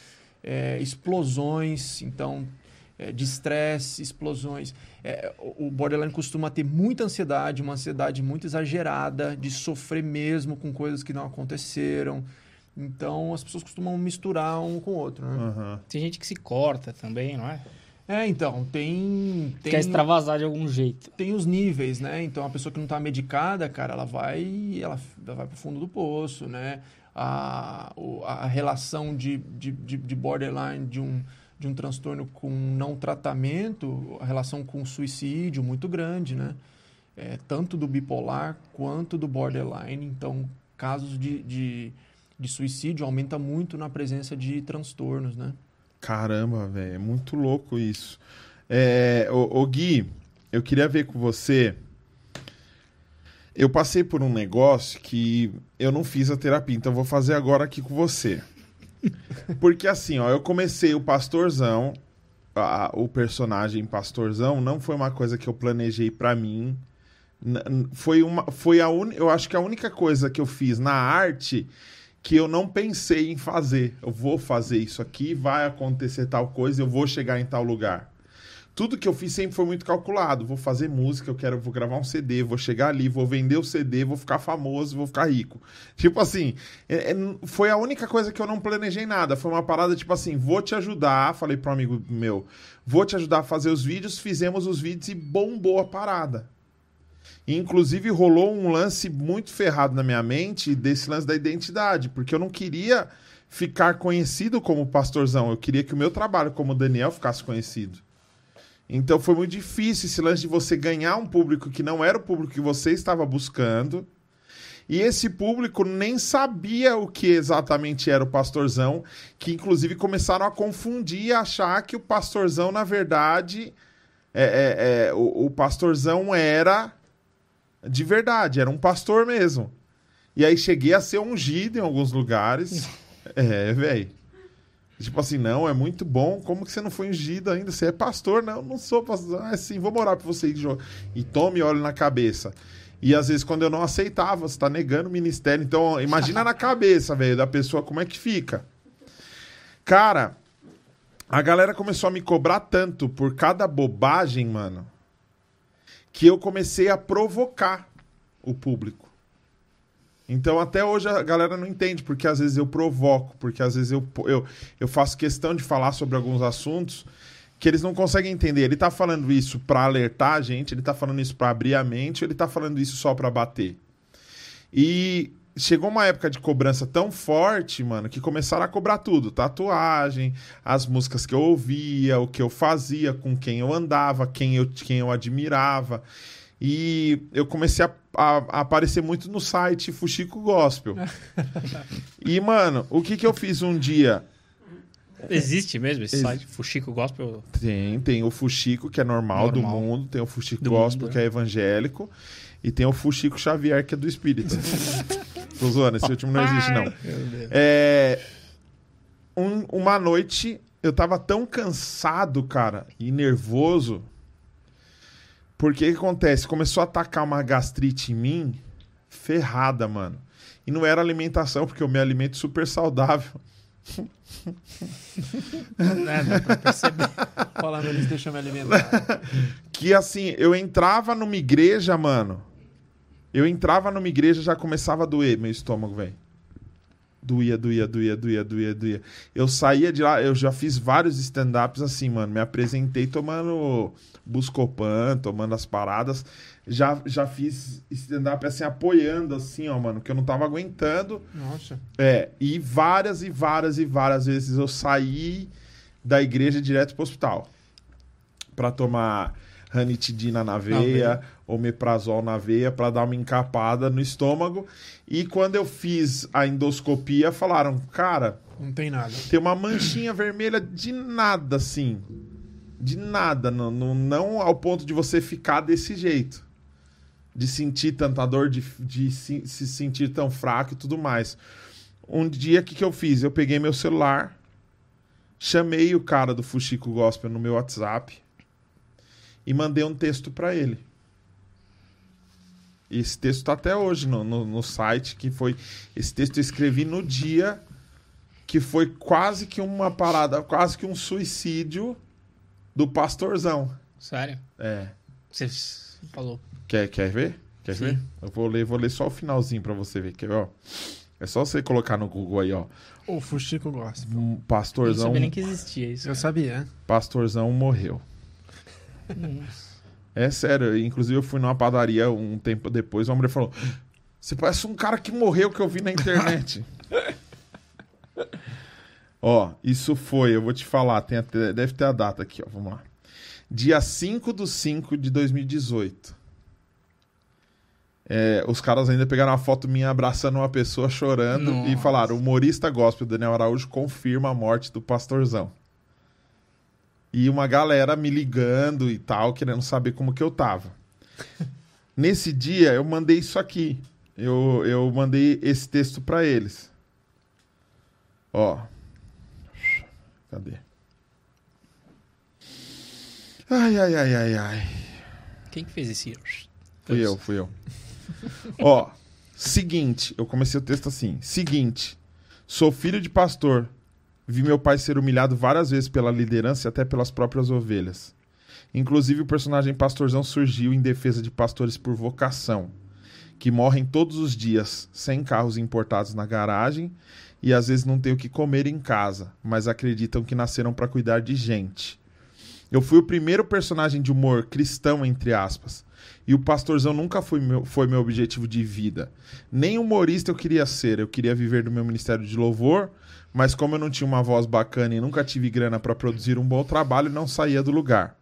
é, explosões, então é, de estresse, explosões. É, o borderline costuma ter muita ansiedade, uma ansiedade muito exagerada, de sofrer mesmo com coisas que não aconteceram. Então as pessoas costumam misturar um com o outro, né? Aham. Tem gente que se corta também, não é? É, então, tem. tem Quer extravasar de algum jeito. tem os níveis, né? Então, a pessoa que não está medicada, cara, ela vai, ela, ela vai pro fundo do poço, né? A, a relação de, de, de, de borderline, de um, de um transtorno com não tratamento, a relação com suicídio muito grande, né? É, tanto do bipolar quanto do borderline. Então, casos de, de, de suicídio aumenta muito na presença de transtornos, né? Caramba, velho, é muito louco isso. É, ô, ô, Gui, eu queria ver com você. Eu passei por um negócio que eu não fiz a terapia, então eu vou fazer agora aqui com você. [laughs] Porque assim, ó, eu comecei o Pastorzão, a- o personagem Pastorzão, não foi uma coisa que eu planejei pra mim. Foi uma, foi a un... eu acho que a única coisa que eu fiz na arte que eu não pensei em fazer. Eu vou fazer isso aqui, vai acontecer tal coisa, eu vou chegar em tal lugar. Tudo que eu fiz sempre foi muito calculado. Vou fazer música, eu quero, vou gravar um CD, vou chegar ali, vou vender o CD, vou ficar famoso, vou ficar rico. Tipo assim, é- é- foi a única coisa que eu não planejei nada. Foi uma parada tipo assim, vou te ajudar. Falei para um amigo meu, vou te ajudar a fazer os vídeos. Fizemos os vídeos e bombou a parada. Inclusive, rolou um lance muito ferrado na minha mente desse lance da identidade, porque eu não queria ficar conhecido como pastorzão, eu queria que o meu trabalho como Daniel ficasse conhecido. Então foi muito difícil esse lance de você ganhar um público que não era o público que você estava buscando. E esse público nem sabia o que exatamente era o pastorzão, que inclusive começaram a confundir e achar que o pastorzão, na verdade, é, é, é, o, o pastorzão era de verdade, era um pastor mesmo. E aí cheguei a ser ungido em alguns lugares. [laughs] É, velho. Tipo assim, não, é muito bom. Como que você não foi ungido ainda? Você é pastor? Não, não sou pastor. Ah, sim, vou morar pra você. E tome óleo na cabeça. E às vezes, quando eu não aceitava, você tá negando o ministério. Então, imagina [laughs] na cabeça, velho, da pessoa como é que fica. Cara, a galera começou a me cobrar tanto por cada bobagem, mano, que eu comecei a provocar o público. Então, até hoje a galera não entende, porque às vezes eu provoco, porque às vezes eu, eu, eu faço questão de falar sobre alguns assuntos que eles não conseguem entender. Ele tá falando isso pra alertar a gente, ele tá falando isso pra abrir a mente, ou ele tá falando isso só pra bater. E chegou uma época de cobrança tão forte, mano, que começaram a cobrar tudo: tatuagem, as músicas que eu ouvia, o que eu fazia, com quem eu andava, quem eu, quem eu admirava. E eu comecei a, a- a aparecer muito no site Fuxico Gospel. [laughs] e, mano, o que que eu fiz um dia? Existe mesmo esse Ex- site, Fuxico Gospel? Tem, tem o Fuxico, que é normal, do Normal. mundo, tem o Fuxico Do Gospel, mundo, que é evangélico, e tem o Fuxico Xavier, que é do espírita. [laughs] Tô zoando, esse último não existe, não. É, um- uma noite, eu tava tão cansado, cara, e nervoso, porque o que acontece? Começou a atacar uma gastrite em mim, ferrada, mano. E não era alimentação, porque eu me alimento super saudável. né, [laughs] dá pra perceber. Falando eles deixam me alimentar. [laughs] Que assim, eu entrava numa igreja, mano. Eu entrava numa igreja já começava a doer meu estômago, velho. Doía, doía, doía, doía, doía, doía. Eu saía de lá, eu já fiz vários stand-ups assim, mano. Me apresentei tomando Buscopan, tomando as paradas. Já, já fiz stand-up assim, apoiando, assim, ó, mano, que eu não tava aguentando. Nossa. É, e várias e várias e várias vezes eu saí da igreja direto pro hospital. Pra tomar ranitidina na veia. Omeprazol na veia, pra dar uma encapada no estômago. E quando eu fiz a endoscopia, falaram, cara, Não tem nada. tem uma manchinha vermelha de nada, assim. De nada. Não, não, não ao ponto de você ficar desse jeito. De sentir tanta dor, de, de se, se sentir tão fraco e tudo mais. Um dia, o que, que eu fiz? Eu peguei meu celular, chamei o cara do Fuxico Gospel no meu WhatsApp e mandei um texto pra ele. Esse texto tá até hoje no, no, no site, que foi... Esse texto eu escrevi no dia que foi quase que uma parada, quase que um suicídio do pastorzão. Sério? É. Você falou. Quer, quer ver? Quer Sim. ver? Eu vou ler, vou ler só o finalzinho pra você ver. Quer ver, ó? É só você colocar no Google aí, ó. O Fuxico gosta. Um Eu não pastorzão, sabia nem que existia isso. Eu sabia. pastorzão morreu. É sério, inclusive eu fui numa padaria um tempo depois, uma mulher falou: Você parece um cara que morreu que eu vi na internet. [laughs] ó, isso foi, eu vou te falar, tem até- deve ter a data aqui, ó. Vamos lá. Dia 5 de 5 de 2018. É, os caras ainda pegaram uma foto minha abraçando uma pessoa chorando e Nossa. falaram: o humorista gospel Daniel Araújo confirma a morte do pastorzão. E uma galera me ligando e tal, querendo saber como que eu tava. [laughs] Nesse dia, eu mandei isso aqui. Eu, eu mandei esse texto pra eles. Ó. Cadê? Ai, ai, ai, ai, ai. Quem que fez esse? Fui eu, fui eu. [laughs] Ó, seguinte, eu comecei o texto assim. Seguinte, sou filho de pastor. Vi meu pai ser humilhado várias vezes pela liderança e até pelas próprias ovelhas. Inclusive, o personagem pastorzão surgiu em defesa de pastores por vocação, que morrem todos os dias, sem carros importados na garagem e às vezes não têm o que comer em casa, mas acreditam que nasceram para cuidar de gente. Eu fui o primeiro personagem de humor cristão, entre aspas. E o pastorzão nunca foi meu, foi meu objetivo de vida. Nem humorista eu queria ser. Eu queria viver do meu ministério de louvor, mas como eu não tinha uma voz bacana e nunca tive grana para produzir um bom trabalho, não saía do lugar.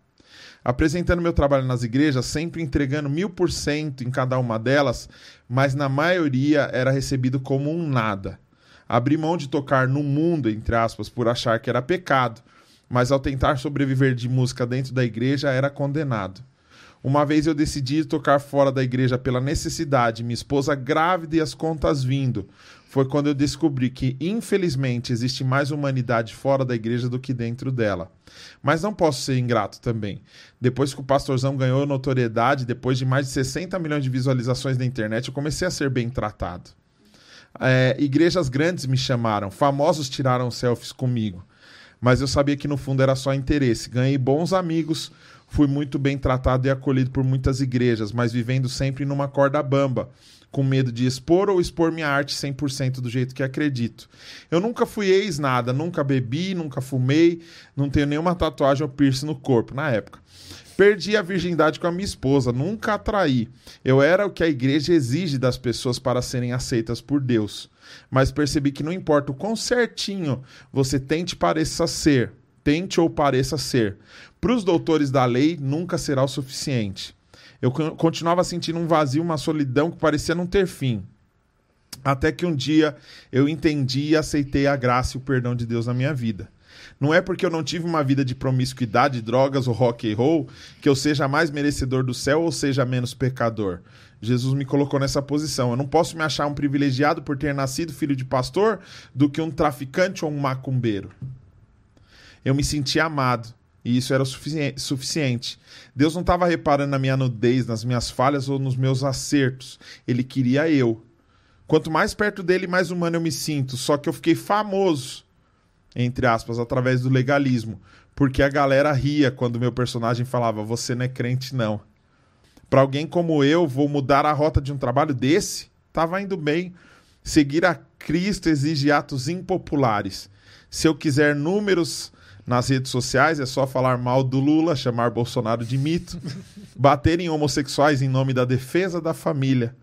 Apresentando meu trabalho nas igrejas, sempre entregando mil por cento em cada uma delas, mas na maioria era recebido como um nada. Abri mão de tocar no mundo, entre aspas, por achar que era pecado, mas ao tentar sobreviver de música dentro da igreja era condenado. Uma vez eu decidi tocar fora da igreja pela necessidade, minha esposa grávida e as contas vindo. Foi quando eu descobri que, infelizmente, existe mais humanidade fora da igreja do que dentro dela. Mas não posso ser ingrato também. Depois que o Pastorzão ganhou notoriedade, depois de mais de 60 milhões de visualizações na internet, eu comecei a ser bem tratado. É, igrejas grandes me chamaram, famosos tiraram selfies comigo. Mas eu sabia que no fundo era só interesse. Ganhei bons amigos, Fui muito bem tratado e acolhido por muitas igrejas, mas vivendo sempre numa corda bamba, com medo de expor ou expor minha arte 100% do jeito que acredito. Eu nunca fui ex nada, nunca bebi, nunca fumei, não tenho nenhuma tatuagem ou piercing no corpo na época. Perdi a virgindade com a minha esposa, nunca a traí. Eu era o que a igreja exige das pessoas para serem aceitas por Deus. Mas percebi que não importa o quão certinho você tente pareça ser, tente ou pareça ser, para os doutores da lei nunca será o suficiente. Eu continuava sentindo um vazio, uma solidão que parecia não ter fim. Até que um dia eu entendi e aceitei a graça e o perdão de Deus na minha vida. Não é porque eu não tive uma vida de promiscuidade, drogas ou rock and roll que eu seja mais merecedor do céu ou seja menos pecador. Jesus me colocou nessa posição. Eu não posso me achar um privilegiado por ter nascido filho de pastor do que um traficante ou um macumbeiro. Eu me senti amado e isso era o suficiente. Deus não estava reparando na minha nudez, nas minhas falhas ou nos meus acertos. Ele queria eu. Quanto mais perto dele, mais humano eu me sinto. Só que eu fiquei famoso, entre aspas, através do legalismo. Porque a galera ria quando meu personagem falava: Você não é crente, não. Para alguém como eu, vou mudar a rota de um trabalho desse? Tava indo bem. Seguir a Cristo exige atos impopulares. Se eu quiser números nas redes sociais é só falar mal do Lula, chamar Bolsonaro de mito, [laughs] bater em homossexuais em nome da defesa da família,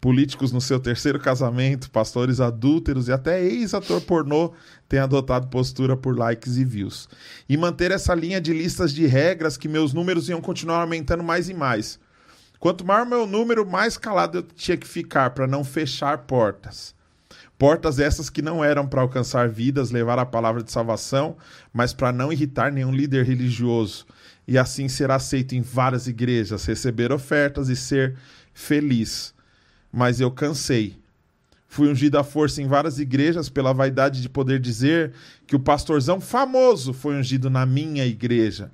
políticos no seu terceiro casamento, pastores adúlteros e até ex-ator pornô têm adotado postura por likes e views. E manter essa linha de listas de regras que meus números iam continuar aumentando mais e mais. Quanto maior meu número, mais calado eu tinha que ficar para não fechar portas. Portas essas que não eram para alcançar vidas, levar a palavra de salvação, mas para não irritar nenhum líder religioso. E assim ser aceito em várias igrejas, receber ofertas e ser feliz. Mas eu cansei. Fui ungido à força em várias igrejas pela vaidade de poder dizer que o pastorzão famoso foi ungido na minha igreja.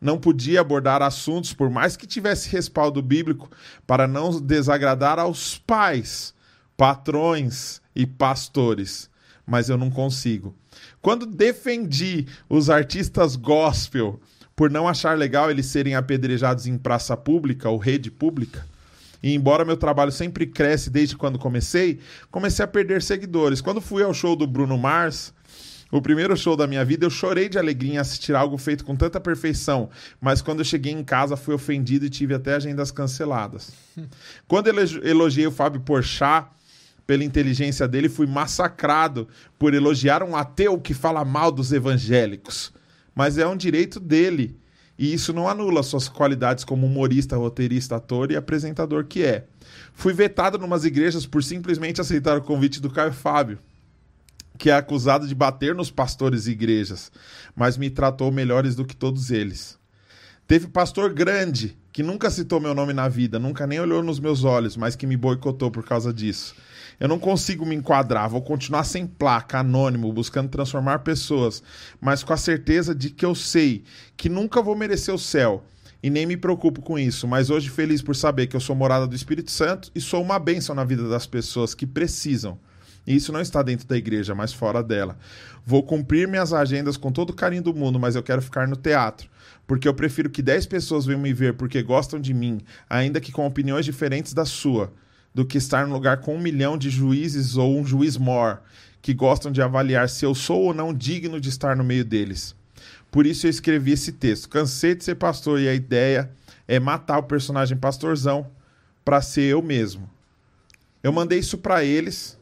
Não podia abordar assuntos, por mais que tivesse respaldo bíblico, para não desagradar aos pais, patrões e pastores, mas eu não consigo. Quando defendi os artistas gospel por não achar legal eles serem apedrejados em praça pública ou rede pública, e embora meu trabalho sempre cresce desde quando comecei, comecei a perder seguidores. Quando fui ao show do Bruno Mars, o primeiro show da minha vida, eu chorei de alegria em assistir algo feito com tanta perfeição, mas quando eu cheguei em casa fui ofendido e tive até agendas canceladas. [laughs] quando elogiei o Fábio Porchat, pela inteligência dele, fui massacrado por elogiar um ateu que fala mal dos evangélicos. Mas é um direito dele. E isso não anula suas qualidades como humorista, roteirista, ator e apresentador que é. Fui vetado numas igrejas por simplesmente aceitar o convite do Caio Fábio, que é acusado de bater nos pastores e igrejas, mas me tratou melhores do que todos eles. Teve pastor grande que nunca citou meu nome na vida, nunca nem olhou nos meus olhos, mas que me boicotou por causa disso. Eu não consigo me enquadrar, vou continuar sem placa, anônimo, buscando transformar pessoas, mas com a certeza de que eu sei que nunca vou merecer o céu e nem me preocupo com isso, mas hoje feliz por saber que eu sou morada do Espírito Santo e sou uma bênção na vida das pessoas que precisam. E isso não está dentro da igreja, mas fora dela. Vou cumprir minhas agendas com todo o carinho do mundo, mas eu quero ficar no teatro. Porque eu prefiro que 10 pessoas venham me ver porque gostam de mim, ainda que com opiniões diferentes da sua do que estar no lugar com um milhão de juízes ou um juiz mor que gostam de avaliar se eu sou ou não digno de estar no meio deles. Por isso eu escrevi esse texto. Cansei de ser pastor e a ideia é matar o personagem pastorzão para ser eu mesmo. Eu mandei isso para eles.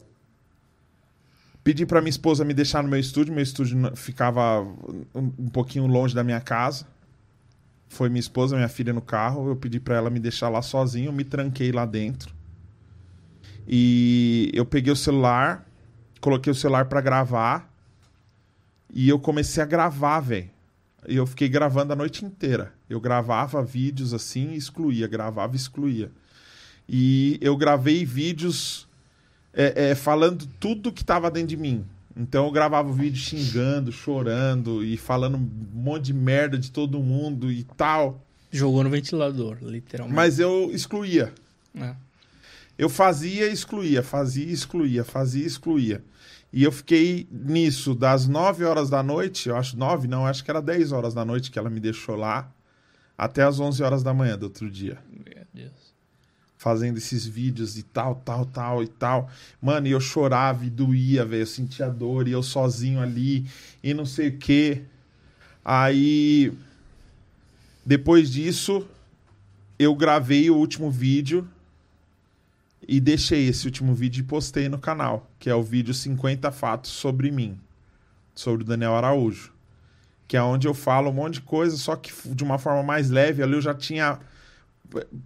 Pedi para minha esposa me deixar no meu estúdio. Meu estúdio ficava um pouquinho longe da minha casa. Foi minha esposa, minha filha no carro. Eu pedi para ela me deixar lá sozinho. Eu me tranquei lá dentro. E eu peguei o celular, coloquei o celular para gravar e eu comecei a gravar, velho. E eu fiquei gravando a noite inteira. Eu gravava vídeos assim e excluía, gravava e excluía. E eu gravei vídeos é, é, falando tudo que estava dentro de mim. Então eu gravava vídeo xingando, chorando e falando um monte de merda de todo mundo e tal. Jogou no ventilador, literalmente. Mas eu excluía. É. Eu fazia e excluía, fazia e excluía, fazia e excluía. E eu fiquei nisso das 9 horas da noite, eu acho 9, não, acho que era 10 horas da noite que ela me deixou lá, até as 11 horas da manhã do outro dia. Meu Deus. Fazendo esses vídeos e tal, tal, tal e tal. Mano, e eu chorava e doía, velho. Eu sentia dor e eu sozinho ali e não sei o quê. Aí, depois disso, eu gravei o último vídeo e deixei esse último vídeo e postei no canal, que é o vídeo 50 fatos sobre mim, sobre o Daniel Araújo, que é onde eu falo um monte de coisa, só que de uma forma mais leve, ali eu já tinha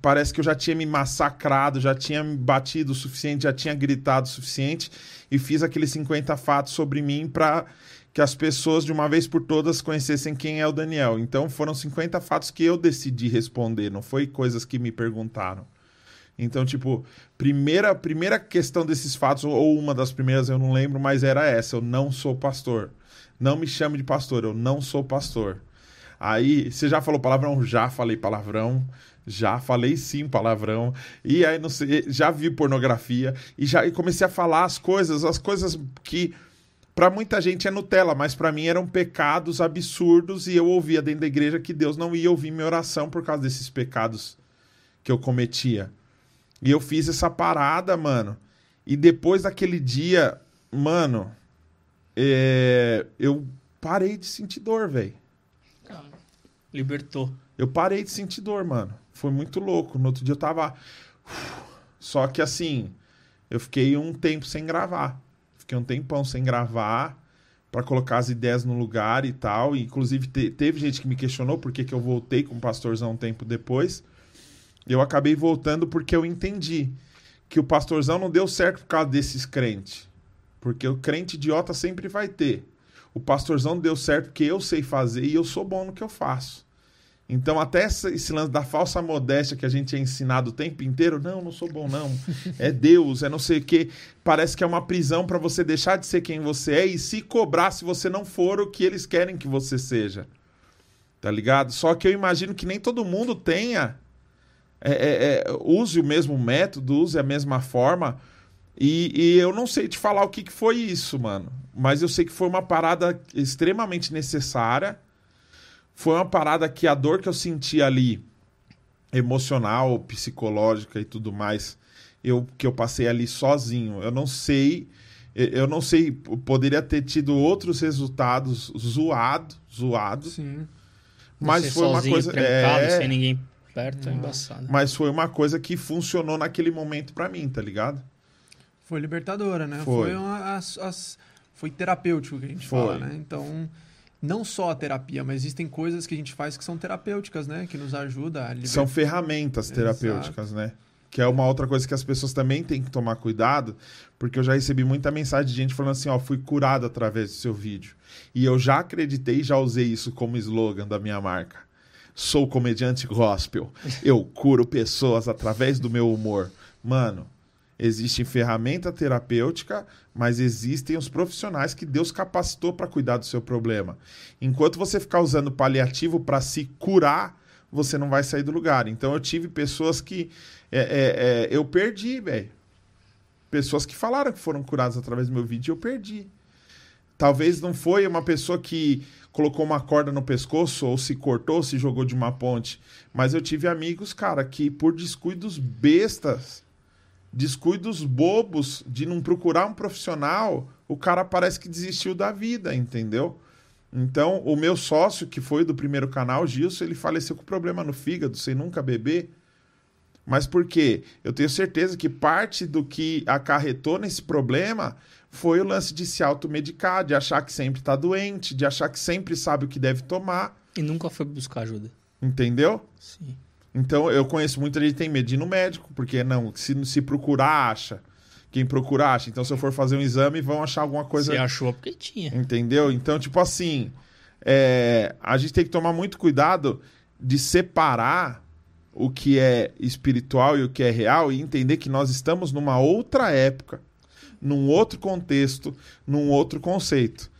parece que eu já tinha me massacrado, já tinha me batido o suficiente, já tinha gritado o suficiente e fiz aqueles 50 fatos sobre mim para que as pessoas de uma vez por todas conhecessem quem é o Daniel. Então foram 50 fatos que eu decidi responder, não foi coisas que me perguntaram. Então, tipo, primeira primeira questão desses fatos ou uma das primeiras eu não lembro, mas era essa, eu não sou pastor. Não me chame de pastor, eu não sou pastor. Aí, você já falou palavrão? Já falei palavrão. Já falei sim palavrão. E aí, não sei, já vi pornografia. E já e comecei a falar as coisas, as coisas que para muita gente é Nutella, mas para mim eram pecados absurdos. E eu ouvia dentro da igreja que Deus não ia ouvir minha oração por causa desses pecados que eu cometia. E eu fiz essa parada, mano. E depois daquele dia, mano, é, eu parei de sentir dor, velho. Libertou. Eu parei de sentir dor, mano. Foi muito louco. No outro dia eu tava. [sighs] Só que assim, eu fiquei um tempo sem gravar. Fiquei um tempão sem gravar para colocar as ideias no lugar e tal. E, inclusive, te, teve gente que me questionou por que, que eu voltei com o pastorzão um tempo depois. Eu acabei voltando porque eu entendi que o pastorzão não deu certo por causa desses crentes. Porque o crente idiota sempre vai ter. O pastorzão deu certo porque eu sei fazer e eu sou bom no que eu faço. Então, até esse lance da falsa modéstia que a gente é ensinado o tempo inteiro, não, não sou bom, não. [laughs] É Deus, é não sei o quê. Parece que é uma prisão para você deixar de ser quem você é e se cobrar se você não for o que eles querem que você seja. Tá ligado? Só que eu imagino que nem todo mundo tenha. É, é, é, use o mesmo método, use a mesma forma. E, e eu não sei te falar o que, que foi isso, mano. Mas eu sei que foi uma parada extremamente necessária foi uma parada que a dor que eu senti ali, emocional, psicológica e tudo mais, eu que eu passei ali sozinho. Eu não sei, eu não sei, poderia ter tido outros resultados zoado, zoado. Sim. Mas foi uma coisa é, sem ninguém perto, é embaçado. mas foi uma coisa que funcionou naquele momento pra mim, tá ligado? Foi libertadora, né? Foi. uma, as, as- foi terapêutico que a gente Foi. fala, né? Então, não só a terapia, mas existem coisas que a gente faz que são terapêuticas, né? Que nos ajuda a libertar. São ferramentas terapêuticas, né? Que é uma outra coisa que as pessoas também têm que tomar cuidado, porque eu já recebi muita mensagem de gente falando assim, ó, fui curado através do seu vídeo. E eu já acreditei, já usei isso como slogan da minha marca. Sou comediante gospel. Eu curo pessoas através do meu humor. Mano, existe ferramenta terapêutica, mas existem os profissionais que Deus capacitou para cuidar do seu problema. Enquanto você ficar usando paliativo para se curar, você não vai sair do lugar. Então eu tive pessoas que é, é, é, eu perdi, velho. Pessoas que falaram que foram curadas através do meu vídeo, eu perdi. Talvez não foi uma pessoa que colocou uma corda no pescoço ou se cortou, se jogou de uma ponte. Mas eu tive amigos, cara, que por descuidos bestas, descuidos bobos de não procurar um profissional, o cara parece que desistiu da vida, entendeu? Então, o meu sócio, que foi do primeiro canal, Gilson, ele faleceu com problema no fígado, sem nunca beber. Mas por quê? Eu tenho certeza que parte do que acarretou nesse problema foi o lance de se automedicar, de achar que sempre está doente, de achar que sempre sabe o que deve tomar, E nunca foi buscar ajuda. entendeu? Sim. Então, eu conheço muita gente que tem medo de ir no médico, porque não, se, se procurar, acha. Quem procura, acha. Então, se eu for fazer um exame, vão achar alguma coisa Você achou porque tinha. Entendeu? Então, tipo assim, é, a gente tem que tomar muito cuidado de separar o que é espiritual e o que é real e entender que nós estamos numa outra época, num outro contexto, num outro conceito.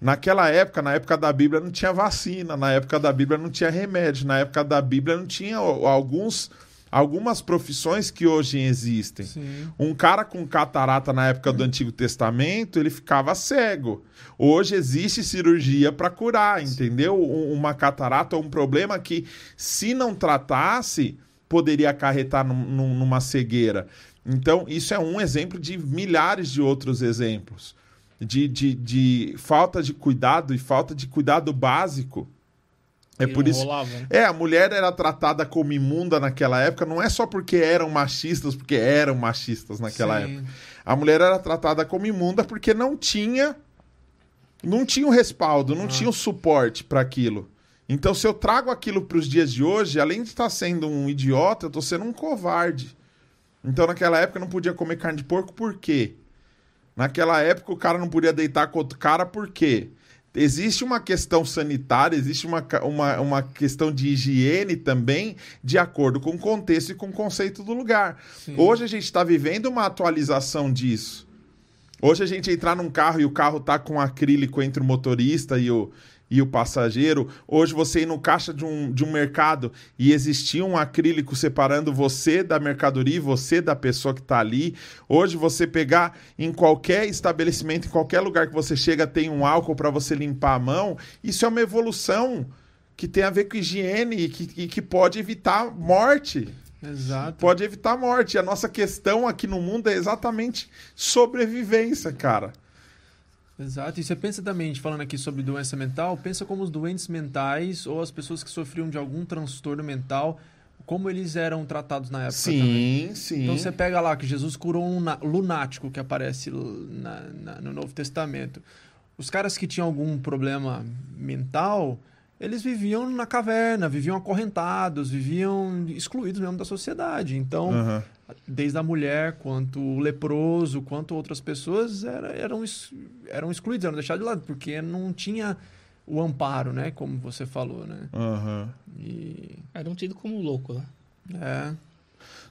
Naquela época, na época da Bíblia, não tinha vacina, na época da Bíblia não tinha remédio, na época da Bíblia não tinha alguns, algumas profissões que hoje existem. Sim. Um cara com catarata na época do Antigo Testamento, ele ficava cego. Hoje existe cirurgia para curar, entendeu? Um- Uma catarata é um problema que, se não tratasse, poderia acarretar num- num- numa cegueira. Então, isso é um exemplo de milhares de outros exemplos. De, de, de falta de cuidado e falta de cuidado básico. É por isso. rolava, né? É, a mulher era tratada como imunda naquela época, não é só porque eram machistas, porque eram machistas naquela Sim. época. A mulher era tratada como imunda porque não tinha não tinha o respaldo, não tinha o suporte para aquilo. Então, se eu trago aquilo para os dias de hoje, além de estar sendo um idiota, eu estou sendo um covarde. Então, naquela época, não podia comer carne de porco, por quê? Naquela época, o cara não podia deitar com outro cara, por quê? Existe uma questão sanitária, existe uma, uma, uma questão de higiene também, de acordo com o contexto e com o conceito do lugar. Sim. Hoje a gente está vivendo uma atualização disso. Hoje a gente entrar num carro e o carro tá com acrílico entre o motorista e o, e o passageiro. Hoje você ir no caixa de um, de um mercado e existir um acrílico separando você da mercadoria e você da pessoa que está ali. Hoje você pegar em qualquer estabelecimento, em qualquer lugar que você chega, tem um álcool para você limpar a mão. Isso é uma evolução que tem a ver com higiene e que, e que pode evitar morte Exato. pode evitar morte. E a nossa questão aqui no mundo é exatamente sobrevivência, cara. Exato. E você pensa também, a gente falando aqui sobre doença mental, pensa como os doentes mentais ou as pessoas que sofriam de algum transtorno mental, como eles eram tratados na época também. Sim, sim. Então você pega lá que Jesus curou um lunático que aparece na- na- no Novo Testamento. Os caras que tinham algum problema mental, eles viviam na caverna, viviam acorrentados, viviam excluídos mesmo da sociedade. Então, Aham. desde a mulher, quanto o leproso, quanto outras pessoas era- eram, eram excluídos, eram deixados de lado, porque não tinha o amparo, né? Como você falou, né? Aham. E, Era um tido como louco, né? é,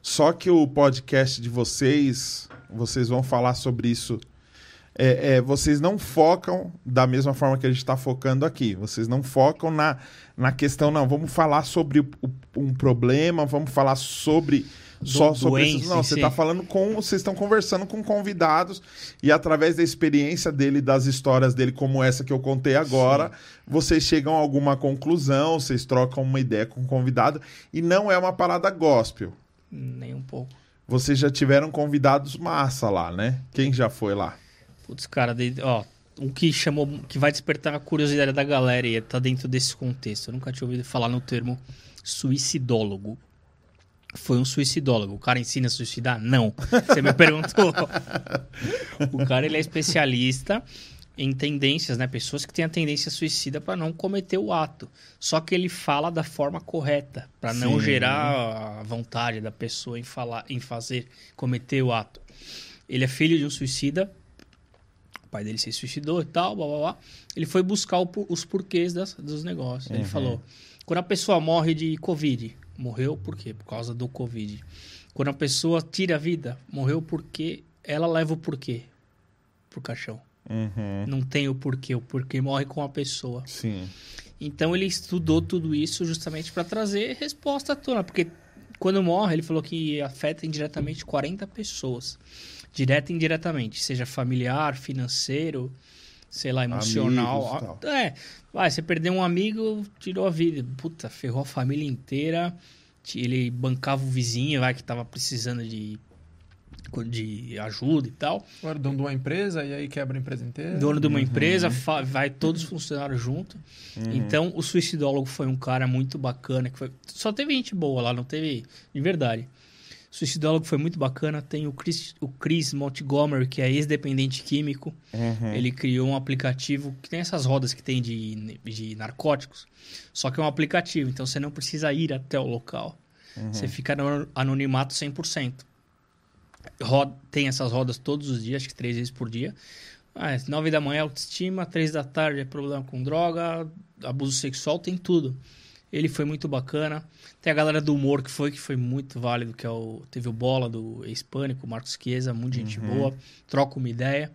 Só que o podcast de vocês, vocês vão falar sobre isso. É, é, vocês não focam da mesma forma que a gente está focando aqui. Vocês não focam na, na questão, não. Vamos falar sobre o- um problema, vamos falar sobre. Só Do- sobre doença isso. Não, você está falando com. Vocês estão conversando com convidados e através da experiência dele, das histórias dele, como essa que eu contei agora, vocês chegam a alguma conclusão, vocês trocam uma ideia com o convidado e não é uma parada gospel. Nem um pouco. Vocês já tiveram convidados massa lá, né? Quem já foi lá? Putz, cara, ó, um que chamou, que vai despertar a curiosidade da galera e tá dentro desse contexto. Eu nunca tinha ouvido falar no termo suicidólogo. Foi um suicidólogo. O cara ensina a suicidar? Não. Você me perguntou. [laughs] o cara, ele é especialista em tendências, né? Pessoas que têm a tendência suicida para não cometer o ato. Só que ele fala da forma correta, para não Sim. gerar a vontade da pessoa em falar, em fazer, cometer o ato. Ele é filho de um suicida, o pai dele se suicidou e tal, blá blá blá. Ele foi buscar o os porquês das- dos negócios. Ele Uhum. falou: quando a pessoa morre de Covid, morreu por quê? Por causa do Covid. Quando a pessoa tira a vida, morreu porque ela leva o porquê pro caixão. Uhum. Não tem o porquê, o porquê morre com a pessoa. Sim. Então ele estudou tudo isso justamente para trazer resposta à tona, porque quando morre, ele falou que afeta indiretamente 40 pessoas. Direta e indiretamente, seja familiar, financeiro, sei lá, emocional. Amigos é, vai, você perdeu um amigo, tirou a vida. Puta, ferrou a família inteira. Ele bancava o vizinho, vai, que tava precisando de, de ajuda e tal. agora dono de uma empresa e aí quebra a empresa inteira. Dono de Uhum. uma empresa, fa- vai todos os funcionários junto. Então, o suicidólogo foi um cara muito bacana. Que foi... Só teve gente boa lá, não teve. De verdade. Suicidólogo foi muito bacana. Tem o Chris, o Chris Montgomery, que é ex-dependente químico. Uhum. Ele criou um aplicativo que tem essas rodas que tem de, de narcóticos. Só que é um aplicativo, então você não precisa ir até o local. Você fica no anonimato 100%. Roda, tem essas rodas todos os dias, acho que três vezes por dia. Ah, é 9 da manhã autoestima, 3 da tarde é problema com droga, abuso sexual, tem tudo. Ele foi muito bacana. Tem a galera do humor que foi, que foi muito válido, que é o, teve o Bola do Hispânico, Marcos Chiesa, muita gente boa, troca uma ideia.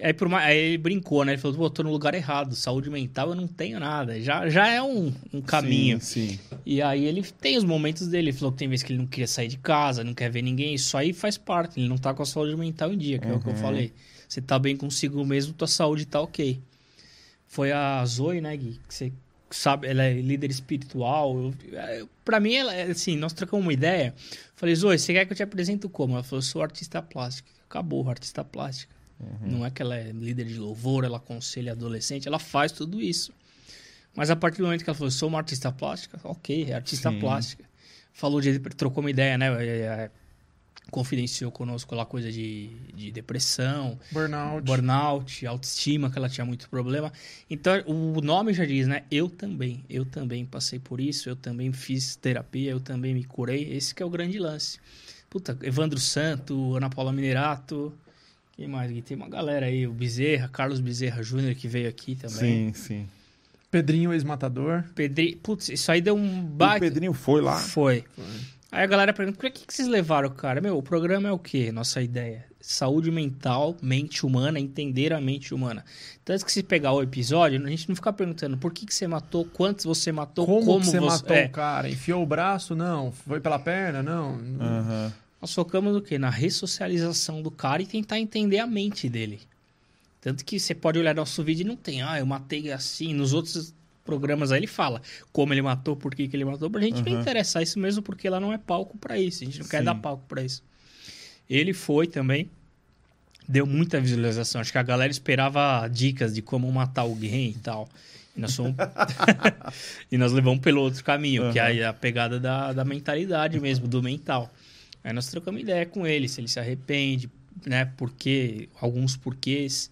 Aí, por uma- aí ele brincou, né? Ele falou, pô, tô no lugar errado, saúde mental eu não tenho nada. Já, já é um, um caminho. Sim, sim. E aí ele tem os momentos dele. Ele falou que tem vezes que ele não queria sair de casa, não quer ver ninguém. Isso aí faz parte. Ele não tá com a saúde mental em dia, que é o que eu falei. Você tá bem consigo mesmo, tua saúde tá ok. Foi a Zoe, né, Gui? Que você sabe, ela é líder espiritual. Eu- pra mim, ela, é assim, nós trocamos uma ideia. Falei, Zoe, você quer que eu te apresente como? Ela falou, eu sou artista plástica. Acabou, artista plástica. Não é que ela é líder de louvor, ela aconselha adolescente, ela faz tudo isso. Mas a partir do momento que ela falou, sou uma artista plástica, ok, é artista Sim. plástica. Falou de. trocou uma ideia, né? Confidenciou conosco lá coisa de, de depressão, Burnout. burnout, autoestima, que ela tinha muito problema. Então, o nome já diz, né? Eu também, eu também passei por isso, eu também fiz terapia, eu também me curei. Esse que é o grande lance. Puta, Evandro Santo, Ana Paula Minerato, quem mais? Tem uma galera aí, o Bezerra, Carlos Bezerra Júnior, que veio aqui também. Sim, sim. Pedrinho, ex-matador. Pedri... Putz, isso aí deu um O baita... Pedrinho foi lá. Foi. Aí a galera pergunta, por que, que vocês levaram o cara? Meu, o programa é o quê? Nossa ideia. Saúde mental, mente humana, entender a mente humana. Tanto que se pegar o episódio, a gente não fica perguntando por que, que você matou, quantos você matou, Como, como, que você matou é. o cara? Enfiou o braço? Não. Foi pela perna? Não. Aham. Nós focamos no quê? Na ressocialização do cara e tentar entender a mente dele. Tanto que você pode olhar nosso vídeo e não tem, ah, eu matei assim. Nos outros programas aí ele fala como ele matou, por que, que ele matou. Pra gente não interessar isso mesmo, porque lá não é palco pra isso. A gente não quer Sim. dar palco pra isso. Ele foi também. Deu muita visualização. Acho que a galera esperava dicas de como matar alguém e tal. E nós fomos... [laughs] e nós levamos pelo outro caminho, que é a pegada da, da mentalidade mesmo, do mental. Aí nós trocamos ideia com ele, se ele se arrepende, né? Porque, alguns porquês.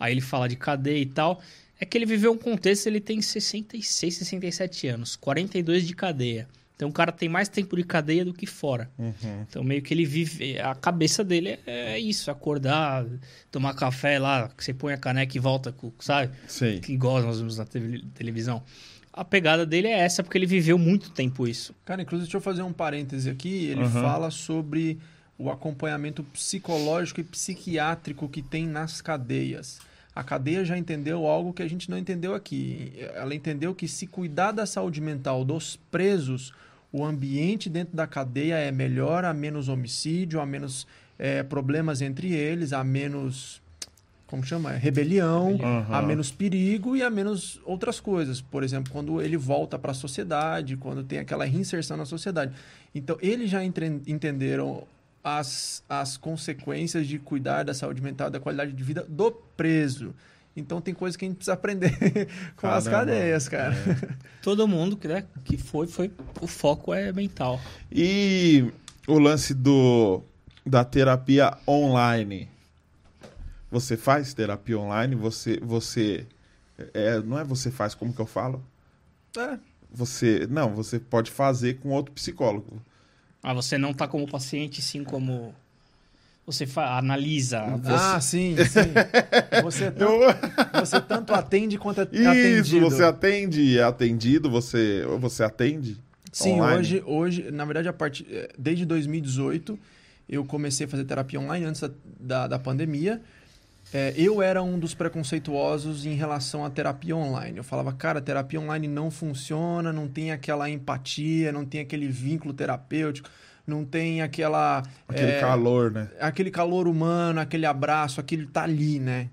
Aí ele fala de cadeia e tal. É que ele viveu um contexto, ele tem 66, 67 anos, 42 de cadeia. Então o cara tem mais tempo de cadeia do que fora. Então meio que ele vive. A cabeça dele é, é isso: acordar, tomar café lá, que você põe a caneca e volta, com, sabe? Sei. Que igual nós vimos na tele- televisão. A pegada dele é essa, porque ele viveu muito tempo isso. Cara, inclusive, deixa eu fazer um parêntese aqui. Ele Aham. fala sobre o acompanhamento psicológico e psiquiátrico que tem nas cadeias. A cadeia já entendeu algo que a gente não entendeu aqui. Ela entendeu que se cuidar da saúde mental dos presos, o ambiente dentro da cadeia é melhor, há menos homicídio, há menos eh, problemas entre eles, há menos. Como chama? Rebelião, Aham. há menos perigo e há menos outras coisas. Por exemplo, quando ele volta para a sociedade, quando tem aquela reinserção na sociedade. Então, eles já entenderam as, as consequências de cuidar da saúde mental, da qualidade de vida do preso. Então, tem coisas que a gente precisa aprender [laughs] com as Caramba. cadeias, cara. Todo mundo que, né, que foi, foi. O foco é mental. E o lance do da terapia online. Você faz terapia online? Você você é, não é você faz como que eu falo? É, Você não, você pode fazer com outro psicólogo. Ah, você não tá como paciente, sim como. Você fa- analisa. Ah, sim, sim. [laughs] Você, tanto, Eu- você tanto atende quanto é Isso, atendido. você atende, é atendido, você você atende? Sim, online? hoje, hoje, na verdade, a partir, eh, desde 2018, eu comecei a fazer terapia online antes da, da, da pandemia. Eh, eu era um dos preconceituosos em relação à terapia online. Eu falava, cara, terapia online não funciona, não tem aquela empatia, não tem aquele vínculo terapêutico, não tem aquela. Aquele eh, calor, né? aquele calor humano, aquele abraço, aquele tá ali, né?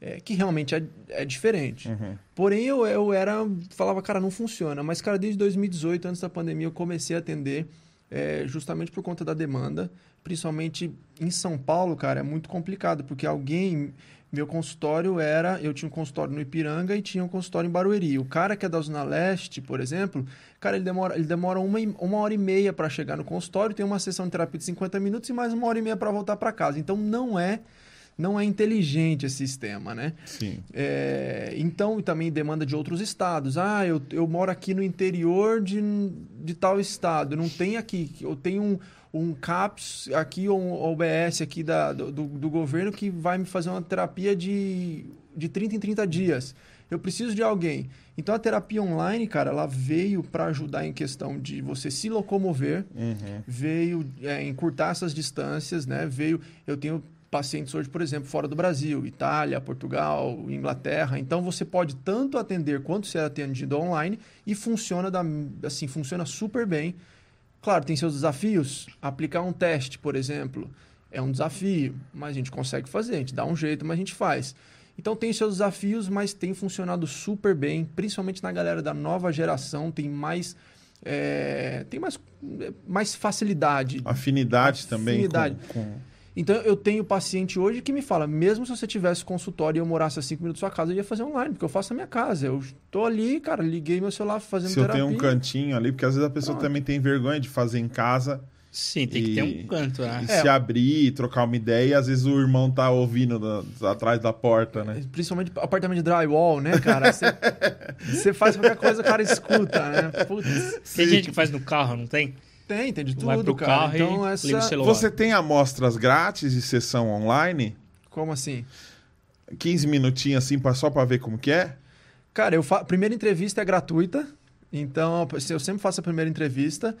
É, que realmente é, é diferente. Uhum. Porém, eu, eu era. Falava, cara, não funciona. Mas, cara, desde 2018, antes da pandemia, eu comecei a atender é, justamente por conta da demanda. Principalmente em São Paulo, cara, é muito complicado, porque alguém. Meu consultório era. Eu tinha um consultório no Ipiranga e tinha um consultório em Barueri. O cara que é da Zona Leste, por exemplo, cara, ele demora, ele demora uma, uma hora e meia para chegar no consultório, tem uma sessão de terapia de 50 minutos e mais uma hora e meia para voltar para casa. Então não é. Não é inteligente esse sistema, né? Sim. É, então, também demanda de outros estados. Ah, eu, eu moro aqui no interior de, de tal estado, não tem aqui. Eu tenho um, um CAPS aqui, ou um OBS aqui da, do, do governo que vai me fazer uma terapia de, de 30 em 30 dias. Eu preciso de alguém. Então, a terapia online, cara, ela veio para ajudar em questão de você se locomover, Uhum. veio é, encurtar essas distâncias, né? Veio, eu tenho pacientes hoje, por exemplo, fora do Brasil, Itália, Portugal, Inglaterra. Então você pode tanto atender quanto ser atendido online e funciona da, assim, funciona super bem. Claro, tem seus desafios. Aplicar um teste, por exemplo, é um desafio, mas a gente consegue fazer, a gente dá um jeito, mas a gente faz. Então tem seus desafios, mas tem funcionado super bem, principalmente na galera da nova geração, tem mais é, tem mais, mais facilidade. Afinidade, também. Afinidade. Com, com... Então eu tenho paciente hoje que me fala, mesmo se você tivesse consultório e eu morasse a cinco minutos da sua casa, eu ia fazer online, porque eu faço na minha casa. Eu tô ali, cara, liguei meu celular fazendo se terapia. Se eu tenho um cantinho ali, porque às vezes a pessoa Pronto. também tem vergonha de fazer em casa. Sim, tem que ter um canto, né? E É. se abrir, trocar uma ideia, e às vezes o irmão tá ouvindo da- atrás da porta, né? Principalmente apartamento de drywall, né, cara? Você- [laughs] Você faz qualquer coisa, o cara escuta, né? Putz, Tem Sim. gente que faz no carro, não tem? Tem, tem de tudo, Vai pro cara. carro e então, liga o essa... celular. Você tem amostras grátis de sessão online? Como assim? 15 minutinhos assim, só pra ver como que é? Cara, eu fa... primeira entrevista é gratuita, então eu sempre faço a primeira entrevista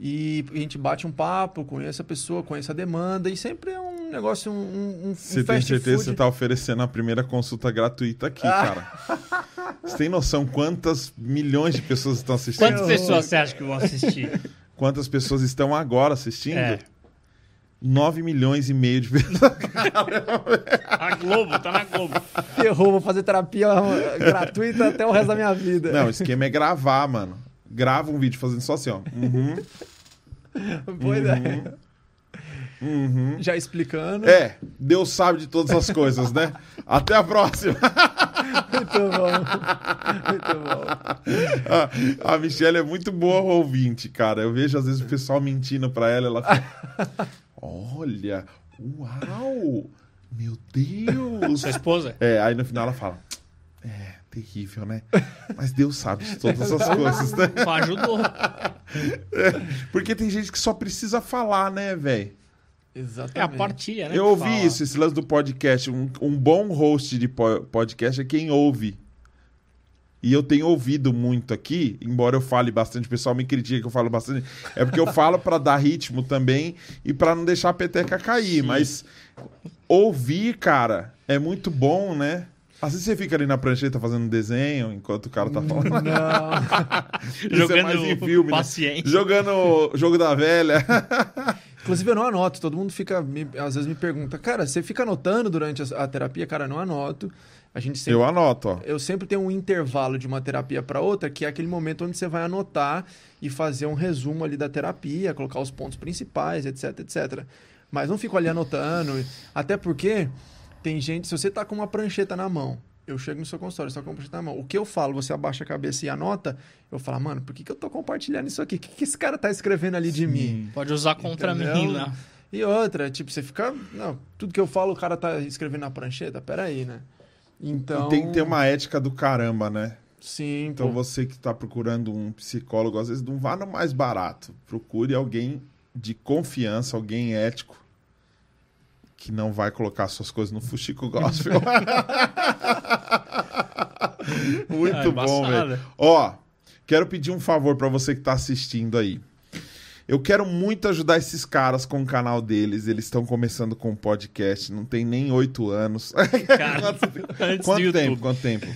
e a gente bate um papo, conhece a pessoa, conhece a demanda e sempre é um negócio, um, um, um Você tem certeza que você tá oferecendo a primeira consulta gratuita aqui, Ah. cara. Você tem noção quantas milhões de pessoas estão assistindo? Quantas pessoas você acha que vão assistir? [laughs] Quantas pessoas estão agora assistindo? É. 9 milhões e meio de pessoas. [laughs] A Globo, tá na Globo. Ferrou, vou fazer terapia gratuita até o resto da minha vida. Não, o esquema é gravar, mano. Grava um vídeo fazendo só assim, ó. Uhum, Boa ideia. uhum. Já explicando. É, Deus sabe de todas as coisas, né? Até a próxima. [laughs] Muito bom. Muito bom. A, a Michelle é muito boa ouvinte, cara. Eu vejo às vezes o pessoal mentindo pra ela, ela fica, Olha, uau! Meu Deus! Sua esposa? É, aí no final ela fala: É, terrível, né? Mas Deus sabe de todas as coisas, né? Só ajudou. Porque tem gente que só precisa falar, né, velho? Exatamente. É a partilha, né? Eu ouvi fala. isso, esse lance do podcast. Um, um bom host de po- podcast é quem ouve. E eu tenho ouvido muito aqui, embora eu fale bastante, o pessoal me critica que eu falo bastante. É porque eu [laughs] falo pra dar ritmo também e pra não deixar a peteca cair. Sim. Mas ouvir, cara, é muito bom, né? Às vezes você fica ali na prancheta fazendo desenho enquanto o cara tá falando. Não. [laughs] Isso é Jogando mais em filme, né? paciente. Jogando o jogo da velha. [laughs] Inclusive, eu não anoto. Todo mundo fica, me- às vezes me pergunta, cara, você fica anotando durante a, a terapia? Cara, não anoto. A gente sempre Eu anoto, ó. eu sempre tenho um intervalo de uma terapia para outra, que é aquele momento onde você vai anotar e fazer um resumo ali da terapia, colocar os pontos principais, etc, etc. Mas não fico ali anotando, até porque tem gente, se você tá com uma prancheta na mão, eu chego no seu consultório, você tá com uma prancheta na mão, o que eu falo, você abaixa a cabeça e anota, eu falo, mano, por que, que eu tô compartilhando isso aqui? O que, que esse cara tá escrevendo ali de mim? Pode usar contra Entendeu? mim lá. E outra, tipo, você fica. Não, tudo que eu falo, o cara tá escrevendo na prancheta, peraí, né? Então. E tem que ter uma ética do caramba, né? Sim, Então pô. você que está procurando um psicólogo, às vezes não vá no mais barato. Procure alguém de confiança, alguém ético, que não vai colocar suas coisas no fuxico [laughs] gospel. Muito Ah, bom, velho. Ó, quero pedir um favor para você que está assistindo aí. Eu quero muito ajudar esses caras com o canal deles. Eles estão começando com um podcast, não tem nem oito anos. Cara, [laughs] antes Quanto do tempo? Quanto tempo?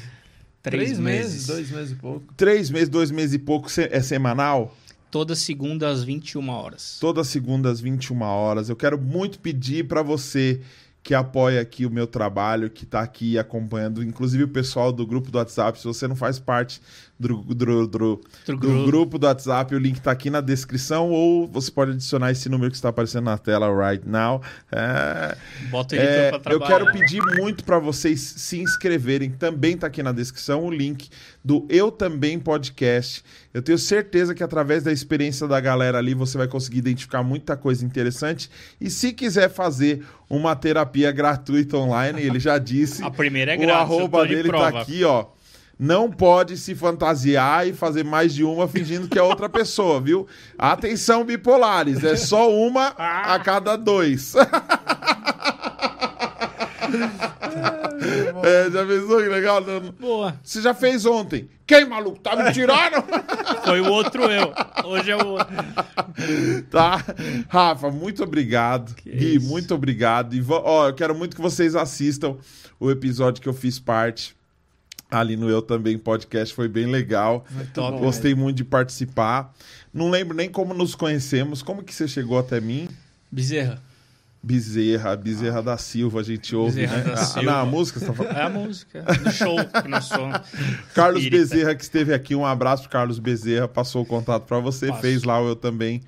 Três, meses. dois meses e pouco. Três meses, dois meses e pouco é semanal? Toda segunda às 21 horas. Todas segundas, 21 horas. Eu quero muito pedir para você que apoia aqui o meu trabalho, que está aqui acompanhando, inclusive o pessoal do grupo do WhatsApp. Se você não faz parte do, do- do- Do grupo. do WhatsApp, o link está aqui na descrição, ou você pode adicionar esse número que está aparecendo na tela right now. É, Bota ele é, pra eu quero pedir muito para vocês se inscreverem. Também tá aqui na descrição o link do Eu Também Podcast. Eu tenho certeza que através da experiência da galera ali você vai conseguir identificar muita coisa interessante. E se quiser fazer uma terapia gratuita online, ele já disse. [laughs] A primeira é o grátis. eu arroba dele prova. tá aqui, ó. Não pode se fantasiar e fazer mais de uma fingindo que é outra pessoa, viu? Atenção, bipolares. É só uma a cada dois. [laughs] É, já pensou que legal? Boa. Você já fez ontem. Quem, maluco? Tá me tirando? [laughs] Foi o outro eu. Hoje é o outro. tá? Rafa, muito obrigado. Que Gui, isso. muito obrigado. E ó, eu quero muito que vocês assistam o episódio que eu fiz parte ali no Eu Também Podcast. Foi bem legal. top, Gostei muito de participar. Não lembro nem como nos conhecemos. Como que você chegou até mim? Bezerra. Bezerra, Bezerra da Silva, a gente ouve, Bezerra né? da Ah, Silva. não, a música você tá falando. É a música do show que nós somos. Carlos. Bezerra que esteve aqui, um abraço pro Carlos Bezerra, passou o contato para você, Passou. fez lá o Eu Também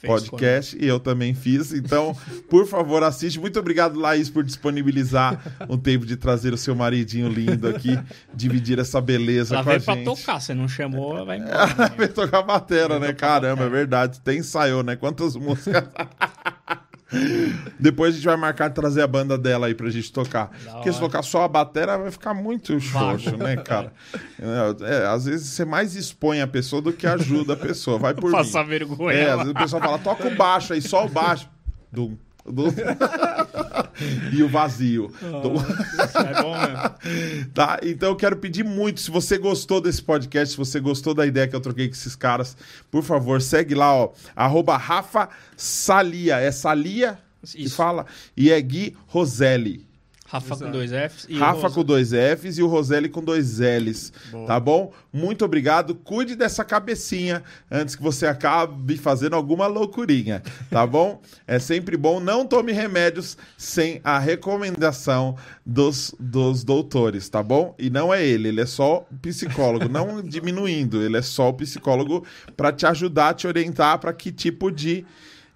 Fez podcast e eu também fiz. Então, por favor, assiste. Muito obrigado, Laís, por disponibilizar um tempo de trazer o seu maridinho lindo aqui, dividir essa beleza Ela com a veio pra gente. tocar, você não chamou, ela vai embora. Ela né? veio tocar batera, né? Caramba, é verdade. Tem ensaiou, né? Quantas músicas. [laughs] Depois a gente vai marcar trazer a banda dela aí pra gente tocar. Da Porque se hora. tocar só a batera vai ficar muito xoxo, né, cara? É, é, às vezes você mais expõe a pessoa do que ajuda a pessoa. Vai por mim. Passar vergonha. É, às vezes o pessoal fala, toca o baixo aí, só o baixo. Dum, [laughs] dum. [laughs] e o vazio. Dum. Isso é bom mesmo. [laughs] Tá? Então eu quero pedir muito, se você gostou desse podcast, se você gostou da ideia que eu troquei com esses caras, por favor, segue lá, ó, arroba Rafa Salia, é Salia que Isso. fala, e é Gui Roselli. Rafa com dois Fs. E o Rafa com dois Fs e o Roselli com dois Ls, tá bom? Muito obrigado, cuide dessa cabecinha antes que você acabe fazendo alguma loucurinha, tá bom? É sempre bom, não tome remédios sem a recomendação dos, dos doutores, tá bom? E não é ele, ele é só psicólogo, não [laughs] diminuindo, ele é só o psicólogo para te ajudar, te orientar para que tipo de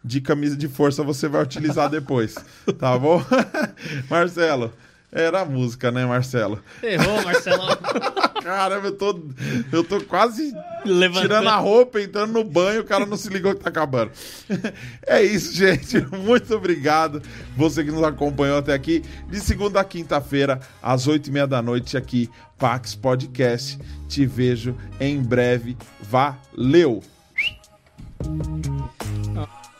de camisa de força você vai utilizar depois, tá bom? [laughs] Marcelo, era a música, né, Marcelo? Errou, Marcelo. [laughs] Caramba, eu tô, eu tô quase Levantando. tirando a roupa, entrando no banho, o cara não se ligou que tá acabando. [laughs] É isso, gente. Muito obrigado. Você que nos acompanhou até aqui. De segunda a quinta-feira, às oito e meia da noite, aqui, Pax Podcast. Te vejo em breve. Valeu!